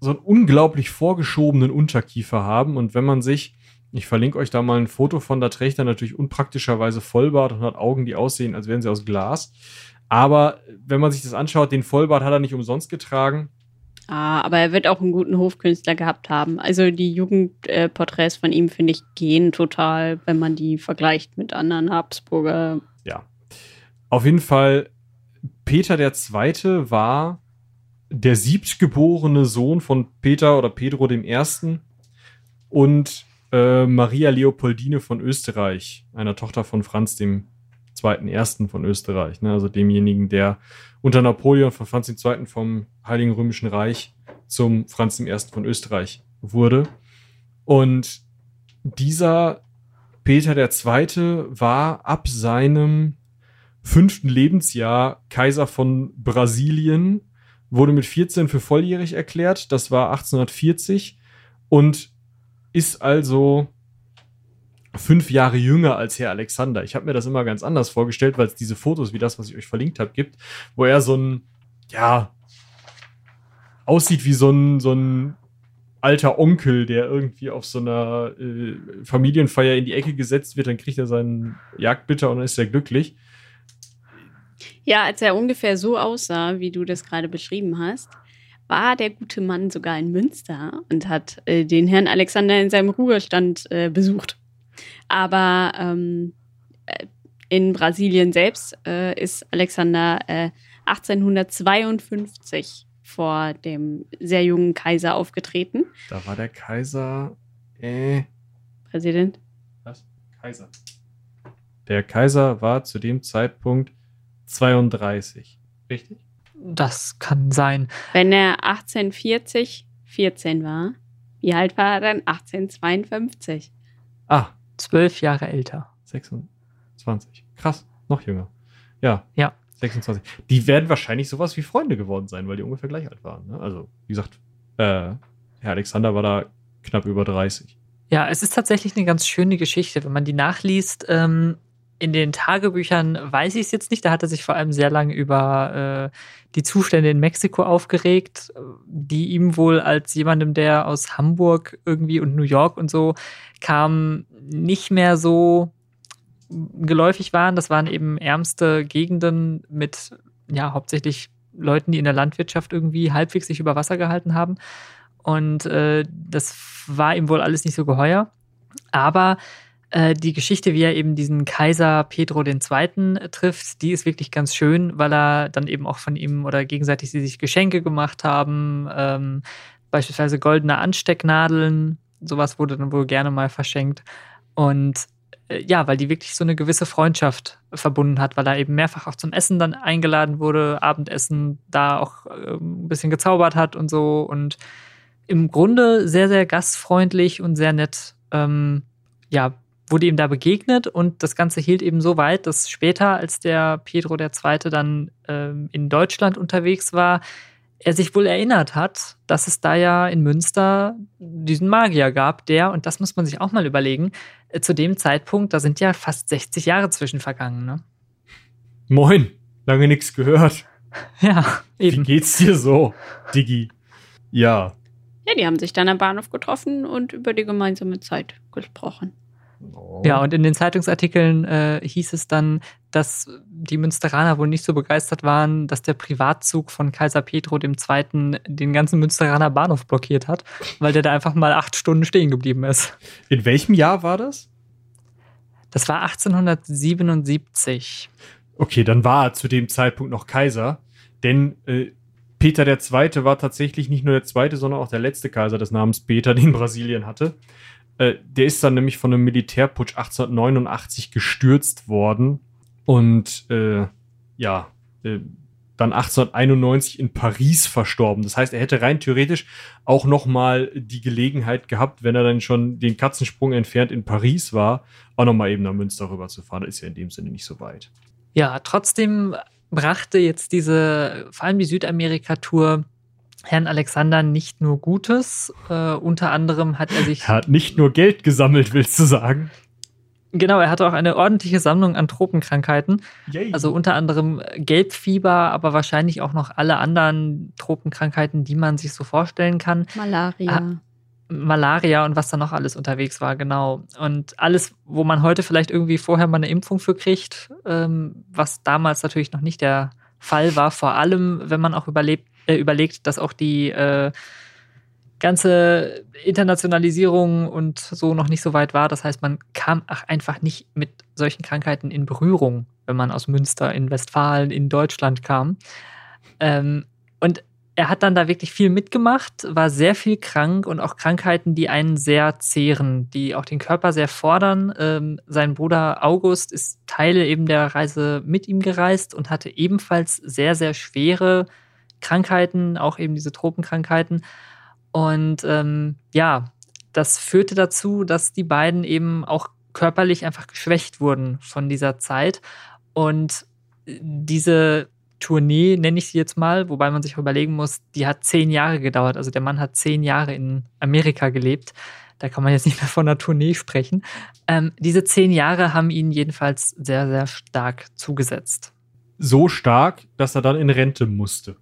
so einen unglaublich vorgeschobenen Unterkiefer haben. Und wenn man sich, ich verlinke euch da mal ein Foto von, da trägt er natürlich unpraktischerweise Vollbart und hat Augen, die aussehen, als wären sie aus Glas. Aber wenn man sich das anschaut, den Vollbart hat er nicht umsonst getragen. Ah, aber er wird auch einen guten Hofkünstler gehabt haben. Also die Jugendporträts von ihm, finde ich, gehen total, wenn man die vergleicht mit anderen Habsburger. Ja. Auf jeden Fall, Peter der Zweite war der siebtgeborene Sohn von Peter oder Pedro Ersten und äh, Maria Leopoldine von Österreich, einer Tochter von Franz dem Zweiten Ersten von Österreich, ne? also demjenigen, der unter Napoleon von Franz II. vom Heiligen Römischen Reich zum Franz Ersten von Österreich wurde. Und dieser Peter Zweite war ab seinem fünften Lebensjahr Kaiser von Brasilien wurde mit 14 für volljährig erklärt. Das war 1840 und ist also fünf Jahre jünger als Herr Alexander. Ich habe mir das immer ganz anders vorgestellt, weil es diese Fotos wie das, was ich euch verlinkt habe, gibt, wo er so ein, ja, aussieht wie so ein, so ein alter Onkel, der irgendwie auf so einer äh, Familienfeier in die Ecke gesetzt wird, dann kriegt er seinen Jagdbitter und dann ist er glücklich. Ja, als er ungefähr so aussah, wie du das gerade beschrieben hast, war der gute Mann sogar in Münster und hat äh, den Herrn Alexander in seinem Ruhestand äh, besucht. Aber ähm, äh, in Brasilien selbst äh, ist Alexander 1852 äh, vor dem sehr jungen Kaiser aufgetreten. Da war der Kaiser. Äh, Präsident? Was? Kaiser. Der Kaiser war zu dem Zeitpunkt 32. Richtig? Das kann sein. Wenn er 1840 14 war, wie alt war er dann? 1852. Ah. Zwölf Jahre älter. 26. Krass, noch jünger. Ja. Ja. 26. Die werden wahrscheinlich sowas wie Freunde geworden sein, weil die ungefähr gleich alt waren. Ne? Also, wie gesagt, äh, Herr Alexander war da knapp über 30. Ja, es ist tatsächlich eine ganz schöne Geschichte, wenn man die nachliest. Ähm, in den Tagebüchern weiß ich es jetzt nicht. Da hat er sich vor allem sehr lange über äh, die Zustände in Mexiko aufgeregt, die ihm wohl als jemandem, der aus Hamburg irgendwie und New York und so kam, nicht mehr so geläufig waren. Das waren eben ärmste Gegenden mit, ja, hauptsächlich Leuten, die in der Landwirtschaft irgendwie halbwegs sich über Wasser gehalten haben. Und äh, das war ihm wohl alles nicht so geheuer. Aber die Geschichte, wie er eben diesen Kaiser Pedro II. trifft, die ist wirklich ganz schön, weil er dann eben auch von ihm oder gegenseitig sie sich Geschenke gemacht haben. Ähm, beispielsweise goldene Anstecknadeln. Sowas wurde dann wohl gerne mal verschenkt. Und äh, ja, weil die wirklich so eine gewisse Freundschaft verbunden hat, weil er eben mehrfach auch zum Essen dann eingeladen wurde, Abendessen, da auch äh, ein bisschen gezaubert hat und so. Und im Grunde sehr, sehr gastfreundlich und sehr nett. Ähm, ja, wurde ihm da begegnet und das Ganze hielt eben so weit, dass später, als der Pedro II. dann ähm, in Deutschland unterwegs war, er sich wohl erinnert hat, dass es da ja in Münster diesen Magier gab, der, und das muss man sich auch mal überlegen, äh, zu dem Zeitpunkt, da sind ja fast 60 Jahre zwischen vergangen, ne? Moin, lange nichts gehört. (laughs) Ja, eben. Wie geht's dir so, Diggi? Ja. Ja, die haben sich dann am Bahnhof getroffen und über die gemeinsame Zeit gesprochen. Oh. Ja, und in den Zeitungsartikeln äh, hieß es dann, dass die Münsteraner wohl nicht so begeistert waren, dass der Privatzug von Kaiser Pedro II. den ganzen Münsteraner Bahnhof blockiert hat, weil der da einfach mal acht Stunden stehen geblieben ist. In welchem Jahr war das? Das war 1877. Okay, dann war er zu dem Zeitpunkt noch Kaiser, denn äh, Peter II. war tatsächlich nicht nur der zweite, sondern auch der letzte Kaiser des Namens Peter, den Brasilien hatte. Äh, der ist dann nämlich von einem Militärputsch 1889 gestürzt worden und äh, ja, äh, dann 1891 in Paris verstorben. Das heißt, er hätte rein theoretisch auch noch mal die Gelegenheit gehabt, wenn er dann schon den Katzensprung entfernt in Paris war, auch noch mal eben nach Münster rüberzufahren. Das ist ja in dem Sinne nicht so weit. Ja, trotzdem brachte jetzt diese, vor allem die Südamerika-Tour, Herrn Alexander nicht nur Gutes. Äh, unter anderem hat er sich. Er hat nicht nur Geld gesammelt, willst du sagen? Genau, er hatte auch eine ordentliche Sammlung an Tropenkrankheiten. Yay. Also unter anderem Gelbfieber, aber wahrscheinlich auch noch alle anderen Tropenkrankheiten, die man sich so vorstellen kann. Malaria. Ah, Malaria und was da noch alles unterwegs war, genau. Und alles, wo man heute vielleicht irgendwie vorher mal eine Impfung für kriegt, ähm, was damals natürlich noch nicht der Fall war, vor allem wenn man auch überlebt, äh, überlegt, dass auch die äh, ganze Internationalisierung und so noch nicht so weit war. Das heißt, man kam ach, einfach nicht mit solchen Krankheiten in Berührung, wenn man aus Münster in Westfalen in Deutschland kam. Ähm, und er hat dann da wirklich viel mitgemacht, war sehr viel krank und auch Krankheiten, die einen sehr zehren, die auch den Körper sehr fordern. Ähm, sein Bruder August ist Teile eben der Reise mit ihm gereist und hatte ebenfalls sehr, sehr schwere Krankheiten, auch eben diese Tropenkrankheiten. Und ähm, ja, das führte dazu, dass die beiden eben auch körperlich einfach geschwächt wurden von dieser Zeit. Und diese Tournee, nenne ich sie jetzt mal, wobei man sich überlegen muss, die hat zehn Jahre gedauert. Also der Mann hat zehn Jahre in Amerika gelebt. Da kann man jetzt nicht mehr von einer Tournee sprechen. Ähm, diese zehn Jahre haben ihn jedenfalls sehr, sehr stark zugesetzt. So stark, dass er dann in Rente musste.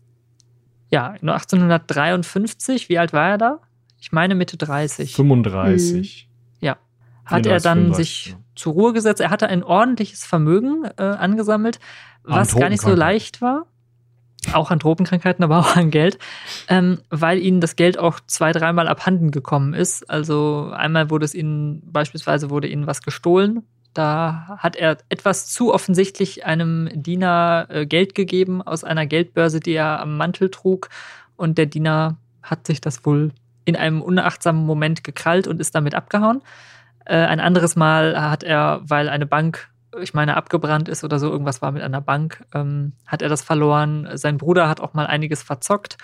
Ja, 1853, wie alt war er da? Ich meine Mitte 30. 35. Hm. Ja. Hat er dann 35, sich ja. zur Ruhe gesetzt. Er hatte ein ordentliches Vermögen äh, angesammelt, was gar nicht so leicht war. Auch an Tropenkrankheiten, (laughs) aber auch an Geld, ähm, weil ihnen das Geld auch zwei, dreimal abhanden gekommen ist. Also einmal wurde es ihnen, beispielsweise wurde ihnen was gestohlen da hat er etwas zu offensichtlich einem Diener äh, Geld gegeben aus einer Geldbörse, die er am Mantel trug. Und der Diener hat sich das wohl in einem unachtsamen Moment gekrallt und ist damit abgehauen. Äh, ein anderes Mal hat er, weil eine Bank, ich meine, abgebrannt ist oder so, irgendwas war mit einer Bank, ähm, hat er das verloren. Sein Bruder hat auch mal einiges verzockt.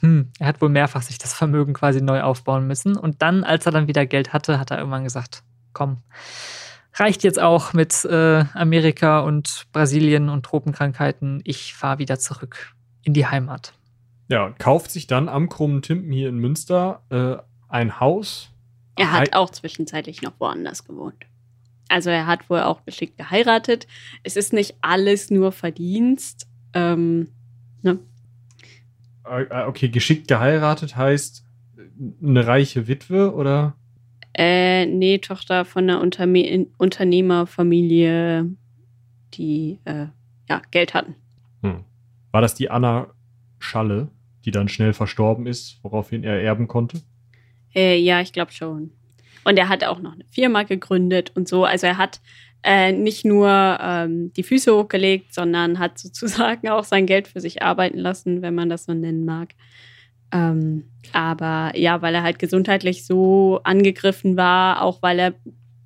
Hm, er hat wohl mehrfach sich das Vermögen quasi neu aufbauen müssen. Und dann, als er dann wieder Geld hatte, hat er irgendwann gesagt, komm, reicht jetzt auch mit äh, Amerika und Brasilien und Tropenkrankheiten. Ich fahre wieder zurück in die Heimat. Ja, kauft sich dann am Krummen Timpen hier in Münster äh, ein Haus. Er hat auch zwischenzeitlich noch woanders gewohnt. Also er hat wohl auch geschickt geheiratet. Es ist nicht alles nur Verdienst. Ähm, ne? Äh, äh, okay, geschickt geheiratet heißt eine reiche Witwe oder? Äh, nee, Tochter von einer Unterme Unternehmerfamilie, die äh, ja, Geld hatten. Hm. War das die Anna Schalle, die dann schnell verstorben ist, woraufhin er erben konnte? Äh, ja, ich glaube schon. Und er hat auch noch eine Firma gegründet und so. Also er hat äh, nicht nur ähm, die Füße hochgelegt, sondern hat sozusagen (laughs) auch sein Geld für sich arbeiten lassen, wenn man das so nennen mag. Ähm, aber ja, weil er halt gesundheitlich so angegriffen war, auch weil er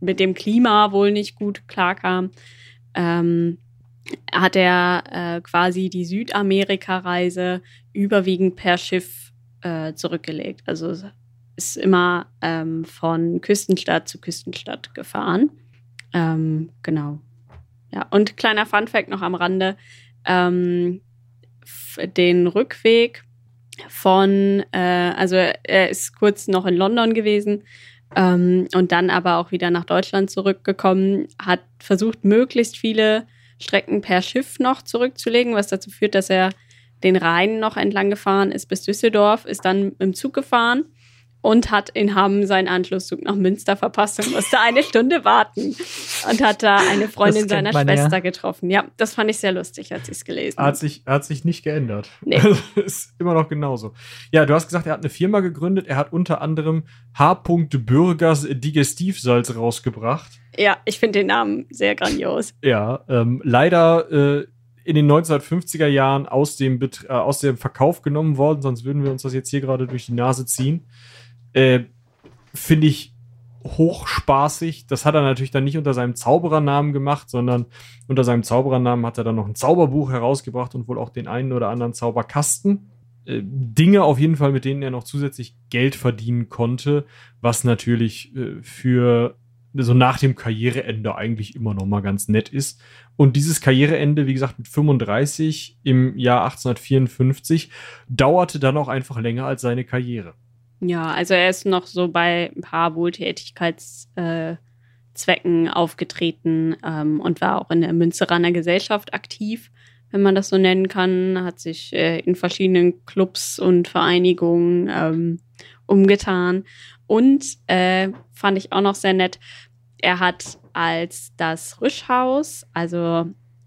mit dem Klima wohl nicht gut klarkam, ähm, hat er äh, quasi die Südamerika-Reise überwiegend per Schiff äh, zurückgelegt. Also ist immer ähm, von Küstenstadt zu Küstenstadt gefahren. Ähm, genau. Ja, und kleiner Funfact noch am Rande: ähm, Den Rückweg von, äh, also er ist kurz noch in London gewesen ähm, und dann aber auch wieder nach Deutschland zurückgekommen, hat versucht, möglichst viele Strecken per Schiff noch zurückzulegen, was dazu führt, dass er den Rhein noch entlang gefahren ist bis Düsseldorf, ist dann im Zug gefahren und hat in Hamm seinen Anschlusszug nach Münster verpasst und musste eine Stunde warten und hat da eine Freundin seiner man, Schwester ja. getroffen. Ja, das fand ich sehr lustig, als ich es gelesen habe. Hat sich, hat sich nicht geändert. Nee. (laughs) ist immer noch genauso. Ja, du hast gesagt, er hat eine Firma gegründet. Er hat unter anderem H. Bürgers Digestivsalz rausgebracht. Ja, ich finde den Namen sehr grandios. Ja, ähm, leider äh, in den 1950er Jahren aus dem, Bet äh, aus dem Verkauf genommen worden, sonst würden wir uns das jetzt hier gerade durch die Nase ziehen. Äh, Finde ich hochspaßig. Das hat er natürlich dann nicht unter seinem Zauberernamen gemacht, sondern unter seinem Zauberernamen hat er dann noch ein Zauberbuch herausgebracht und wohl auch den einen oder anderen Zauberkasten. Äh, Dinge auf jeden Fall, mit denen er noch zusätzlich Geld verdienen konnte, was natürlich äh, für so nach dem Karriereende eigentlich immer noch mal ganz nett ist. Und dieses Karriereende, wie gesagt, mit 35 im Jahr 1854, dauerte dann auch einfach länger als seine Karriere. Ja, also er ist noch so bei ein paar Wohltätigkeitszwecken äh, aufgetreten ähm, und war auch in der Münzeraner Gesellschaft aktiv, wenn man das so nennen kann, hat sich äh, in verschiedenen Clubs und Vereinigungen ähm, umgetan. Und äh, fand ich auch noch sehr nett, er hat als das Rüschhaus, also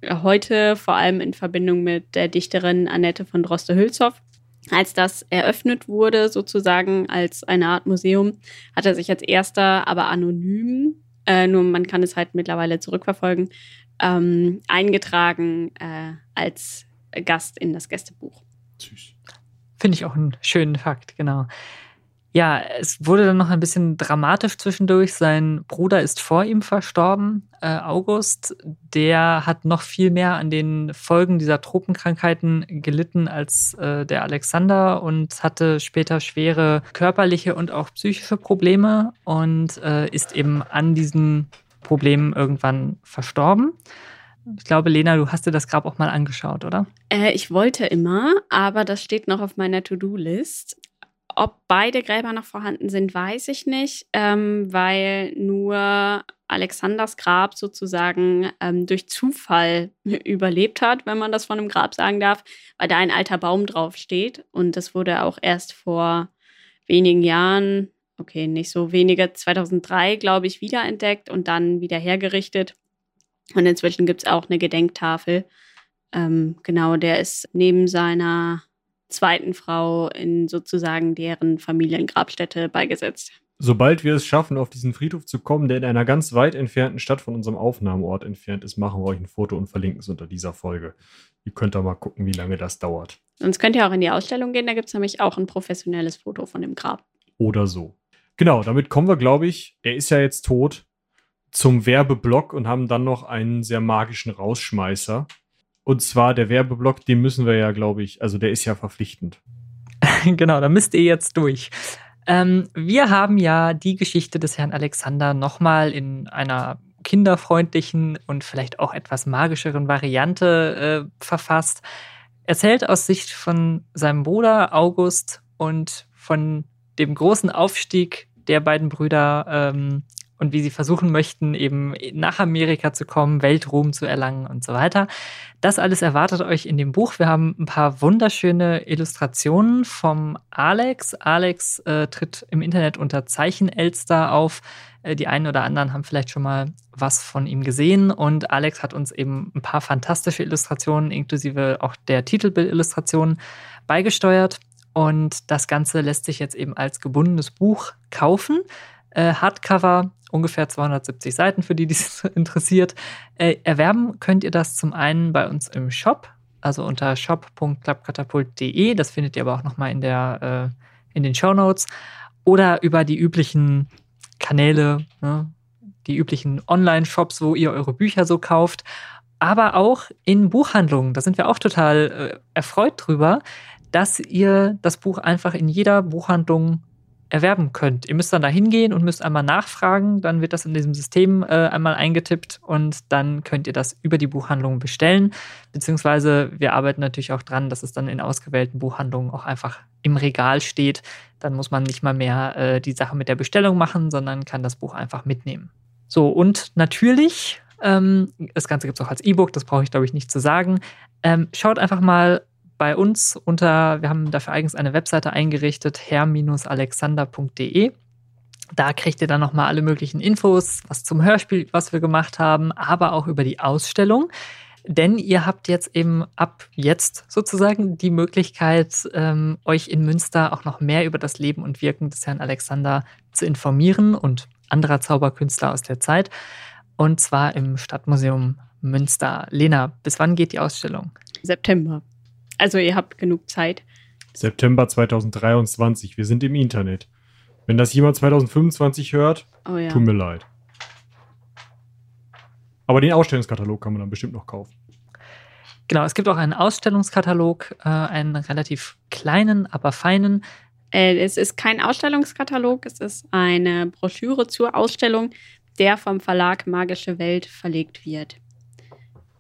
heute vor allem in Verbindung mit der Dichterin Annette von Droste-Hülshoff, als das eröffnet wurde, sozusagen als eine Art Museum, hat er sich als erster, aber anonym, äh, nur man kann es halt mittlerweile zurückverfolgen, ähm, eingetragen äh, als Gast in das Gästebuch. Süß. Finde ich auch einen schönen Fakt, genau. Ja, es wurde dann noch ein bisschen dramatisch zwischendurch. Sein Bruder ist vor ihm verstorben, äh, August. Der hat noch viel mehr an den Folgen dieser Tropenkrankheiten gelitten als äh, der Alexander und hatte später schwere körperliche und auch psychische Probleme und äh, ist eben an diesen Problemen irgendwann verstorben. Ich glaube, Lena, du hast dir das Grab auch mal angeschaut, oder? Äh, ich wollte immer, aber das steht noch auf meiner To-Do-List. Ob beide Gräber noch vorhanden sind, weiß ich nicht, ähm, weil nur Alexanders Grab sozusagen ähm, durch Zufall (laughs) überlebt hat, wenn man das von einem Grab sagen darf, weil da ein alter Baum drauf steht. Und das wurde auch erst vor wenigen Jahren, okay, nicht so wenige, 2003, glaube ich, wiederentdeckt und dann wieder hergerichtet. Und inzwischen gibt es auch eine Gedenktafel. Ähm, genau, der ist neben seiner zweiten Frau in sozusagen deren Familiengrabstätte beigesetzt. Sobald wir es schaffen, auf diesen Friedhof zu kommen, der in einer ganz weit entfernten Stadt von unserem Aufnahmeort entfernt ist, machen wir euch ein Foto und verlinken es unter dieser Folge. Ihr könnt da mal gucken, wie lange das dauert. Sonst könnt ihr auch in die Ausstellung gehen, da gibt es nämlich auch ein professionelles Foto von dem Grab. Oder so. Genau, damit kommen wir, glaube ich, er ist ja jetzt tot, zum Werbeblock und haben dann noch einen sehr magischen Rausschmeißer. Und zwar der Werbeblock, den müssen wir ja, glaube ich, also der ist ja verpflichtend. (laughs) genau, da müsst ihr jetzt durch. Ähm, wir haben ja die Geschichte des Herrn Alexander nochmal in einer kinderfreundlichen und vielleicht auch etwas magischeren Variante äh, verfasst. Erzählt aus Sicht von seinem Bruder August und von dem großen Aufstieg der beiden Brüder ähm, und wie sie versuchen möchten, eben nach Amerika zu kommen, Weltruhm zu erlangen und so weiter. Das alles erwartet euch in dem Buch. Wir haben ein paar wunderschöne Illustrationen vom Alex. Alex äh, tritt im Internet unter Zeichenelster auf. Äh, die einen oder anderen haben vielleicht schon mal was von ihm gesehen und Alex hat uns eben ein paar fantastische Illustrationen inklusive auch der Titelbildillustrationen beigesteuert. Und das Ganze lässt sich jetzt eben als gebundenes Buch kaufen. Äh, Hardcover, ungefähr 270 Seiten, für die dies (laughs) interessiert. Äh, erwerben könnt ihr das zum einen bei uns im Shop, also unter shop.klappkatapult.de. Das findet ihr aber auch nochmal in, äh, in den Show Notes. Oder über die üblichen Kanäle, ne? die üblichen Online-Shops, wo ihr eure Bücher so kauft. Aber auch in Buchhandlungen. Da sind wir auch total äh, erfreut drüber dass ihr das Buch einfach in jeder Buchhandlung erwerben könnt. Ihr müsst dann da hingehen und müsst einmal nachfragen, dann wird das in diesem System äh, einmal eingetippt und dann könnt ihr das über die Buchhandlung bestellen. Beziehungsweise wir arbeiten natürlich auch dran, dass es dann in ausgewählten Buchhandlungen auch einfach im Regal steht. Dann muss man nicht mal mehr äh, die Sache mit der Bestellung machen, sondern kann das Buch einfach mitnehmen. So, und natürlich, ähm, das Ganze gibt es auch als E-Book, das brauche ich glaube ich nicht zu sagen. Ähm, schaut einfach mal bei uns unter, wir haben dafür eigens eine Webseite eingerichtet, herr-alexander.de. Da kriegt ihr dann nochmal alle möglichen Infos, was zum Hörspiel, was wir gemacht haben, aber auch über die Ausstellung. Denn ihr habt jetzt eben ab jetzt sozusagen die Möglichkeit, ähm, euch in Münster auch noch mehr über das Leben und Wirken des Herrn Alexander zu informieren und anderer Zauberkünstler aus der Zeit. Und zwar im Stadtmuseum Münster. Lena, bis wann geht die Ausstellung? September. Also ihr habt genug Zeit. September 2023. Wir sind im Internet. Wenn das jemand 2025 hört, oh ja. tut mir leid. Aber den Ausstellungskatalog kann man dann bestimmt noch kaufen. Genau, es gibt auch einen Ausstellungskatalog, äh, einen relativ kleinen, aber feinen. Äh, es ist kein Ausstellungskatalog, es ist eine Broschüre zur Ausstellung, der vom Verlag Magische Welt verlegt wird.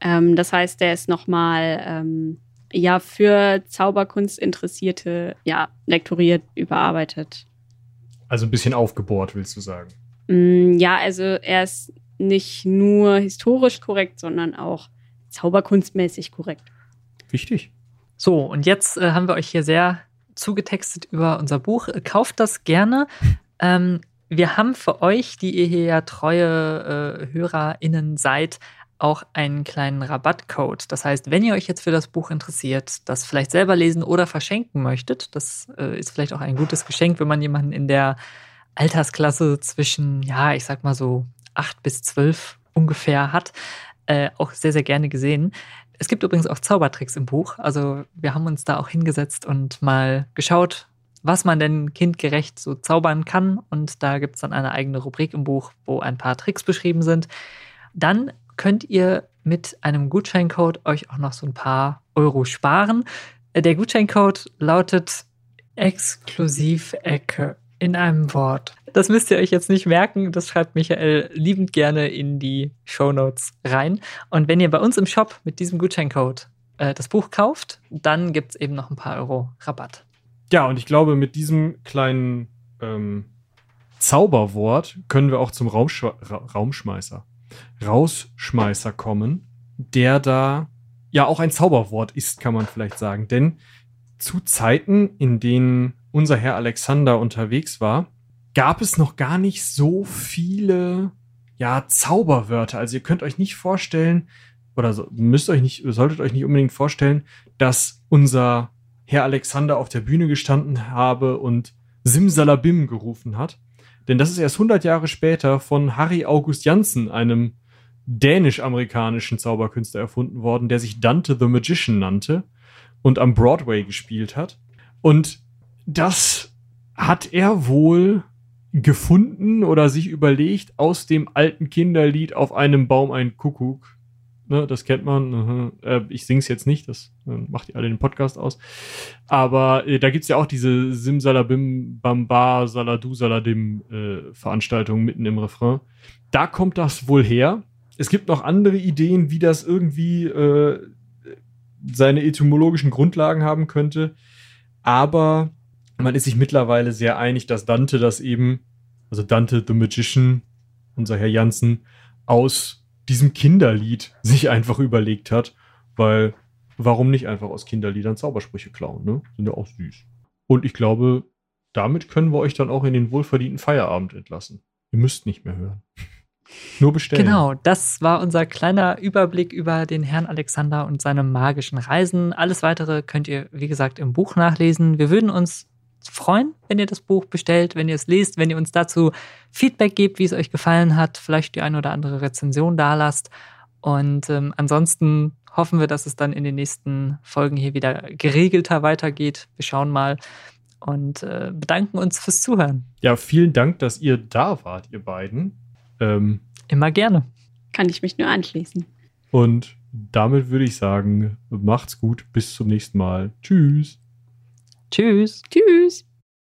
Ähm, das heißt, der ist nochmal ähm, ja für Zauberkunst interessierte ja lektoriert, überarbeitet. Also ein bisschen aufgebohrt, willst du sagen? Mm, ja, also er ist nicht nur historisch korrekt, sondern auch zauberkunstmäßig korrekt. Wichtig. So, und jetzt äh, haben wir euch hier sehr zugetextet über unser Buch. Kauft das gerne. Ähm, wir haben für euch, die ihr hier ja treue äh, HörerInnen seid, auch einen kleinen Rabattcode. Das heißt, wenn ihr euch jetzt für das Buch interessiert, das vielleicht selber lesen oder verschenken möchtet, das äh, ist vielleicht auch ein gutes Geschenk, wenn man jemanden in der Altersklasse zwischen, ja, ich sag mal so acht bis zwölf ungefähr hat, äh, auch sehr, sehr gerne gesehen. Es gibt übrigens auch Zaubertricks im Buch. Also wir haben uns da auch hingesetzt und mal geschaut, was man denn kindgerecht so zaubern kann. Und da gibt es dann eine eigene Rubrik im Buch, wo ein paar Tricks beschrieben sind. Dann könnt ihr mit einem Gutscheincode euch auch noch so ein paar Euro sparen. Der Gutscheincode lautet Exklusivecke in einem Wort. Das müsst ihr euch jetzt nicht merken. Das schreibt Michael liebend gerne in die Show Notes rein. Und wenn ihr bei uns im Shop mit diesem Gutscheincode äh, das Buch kauft, dann gibt es eben noch ein paar Euro Rabatt. Ja, und ich glaube, mit diesem kleinen ähm, Zauberwort können wir auch zum Raumsch Ra Raumschmeißer Rausschmeißer kommen, der da ja auch ein Zauberwort ist, kann man vielleicht sagen. Denn zu Zeiten, in denen unser Herr Alexander unterwegs war, gab es noch gar nicht so viele ja, Zauberwörter. Also ihr könnt euch nicht vorstellen, oder müsst euch nicht, solltet euch nicht unbedingt vorstellen, dass unser Herr Alexander auf der Bühne gestanden habe und Simsalabim gerufen hat. Denn das ist erst 100 Jahre später von Harry August Janssen, einem dänisch-amerikanischen Zauberkünstler, erfunden worden, der sich Dante the Magician nannte und am Broadway gespielt hat. Und das hat er wohl gefunden oder sich überlegt aus dem alten Kinderlied auf einem Baum ein Kuckuck Ne, das kennt man. Äh, ich sing's jetzt nicht, das äh, macht ihr alle den Podcast aus. Aber äh, da gibt's ja auch diese Simsalabim, Bamba, Saladu, Saladim äh, Veranstaltung mitten im Refrain. Da kommt das wohl her. Es gibt noch andere Ideen, wie das irgendwie äh, seine etymologischen Grundlagen haben könnte. Aber man ist sich mittlerweile sehr einig, dass Dante das eben, also Dante the Magician, unser Herr Janssen, aus diesem Kinderlied sich einfach überlegt hat, weil warum nicht einfach aus Kinderliedern Zaubersprüche klauen, ne? Sind ja auch süß. Und ich glaube, damit können wir euch dann auch in den wohlverdienten Feierabend entlassen. Ihr müsst nicht mehr hören. (laughs) Nur bestellen. Genau, das war unser kleiner Überblick über den Herrn Alexander und seine magischen Reisen. Alles weitere könnt ihr, wie gesagt, im Buch nachlesen. Wir würden uns freuen, wenn ihr das Buch bestellt, wenn ihr es liest, wenn ihr uns dazu Feedback gebt, wie es euch gefallen hat, vielleicht die eine oder andere Rezension da lasst. Und ähm, ansonsten hoffen wir, dass es dann in den nächsten Folgen hier wieder geregelter weitergeht. Wir schauen mal und äh, bedanken uns fürs Zuhören. Ja, vielen Dank, dass ihr da wart, ihr beiden. Ähm, Immer gerne. Kann ich mich nur anschließen. Und damit würde ich sagen, macht's gut, bis zum nächsten Mal. Tschüss. Tschüss. Tschüss.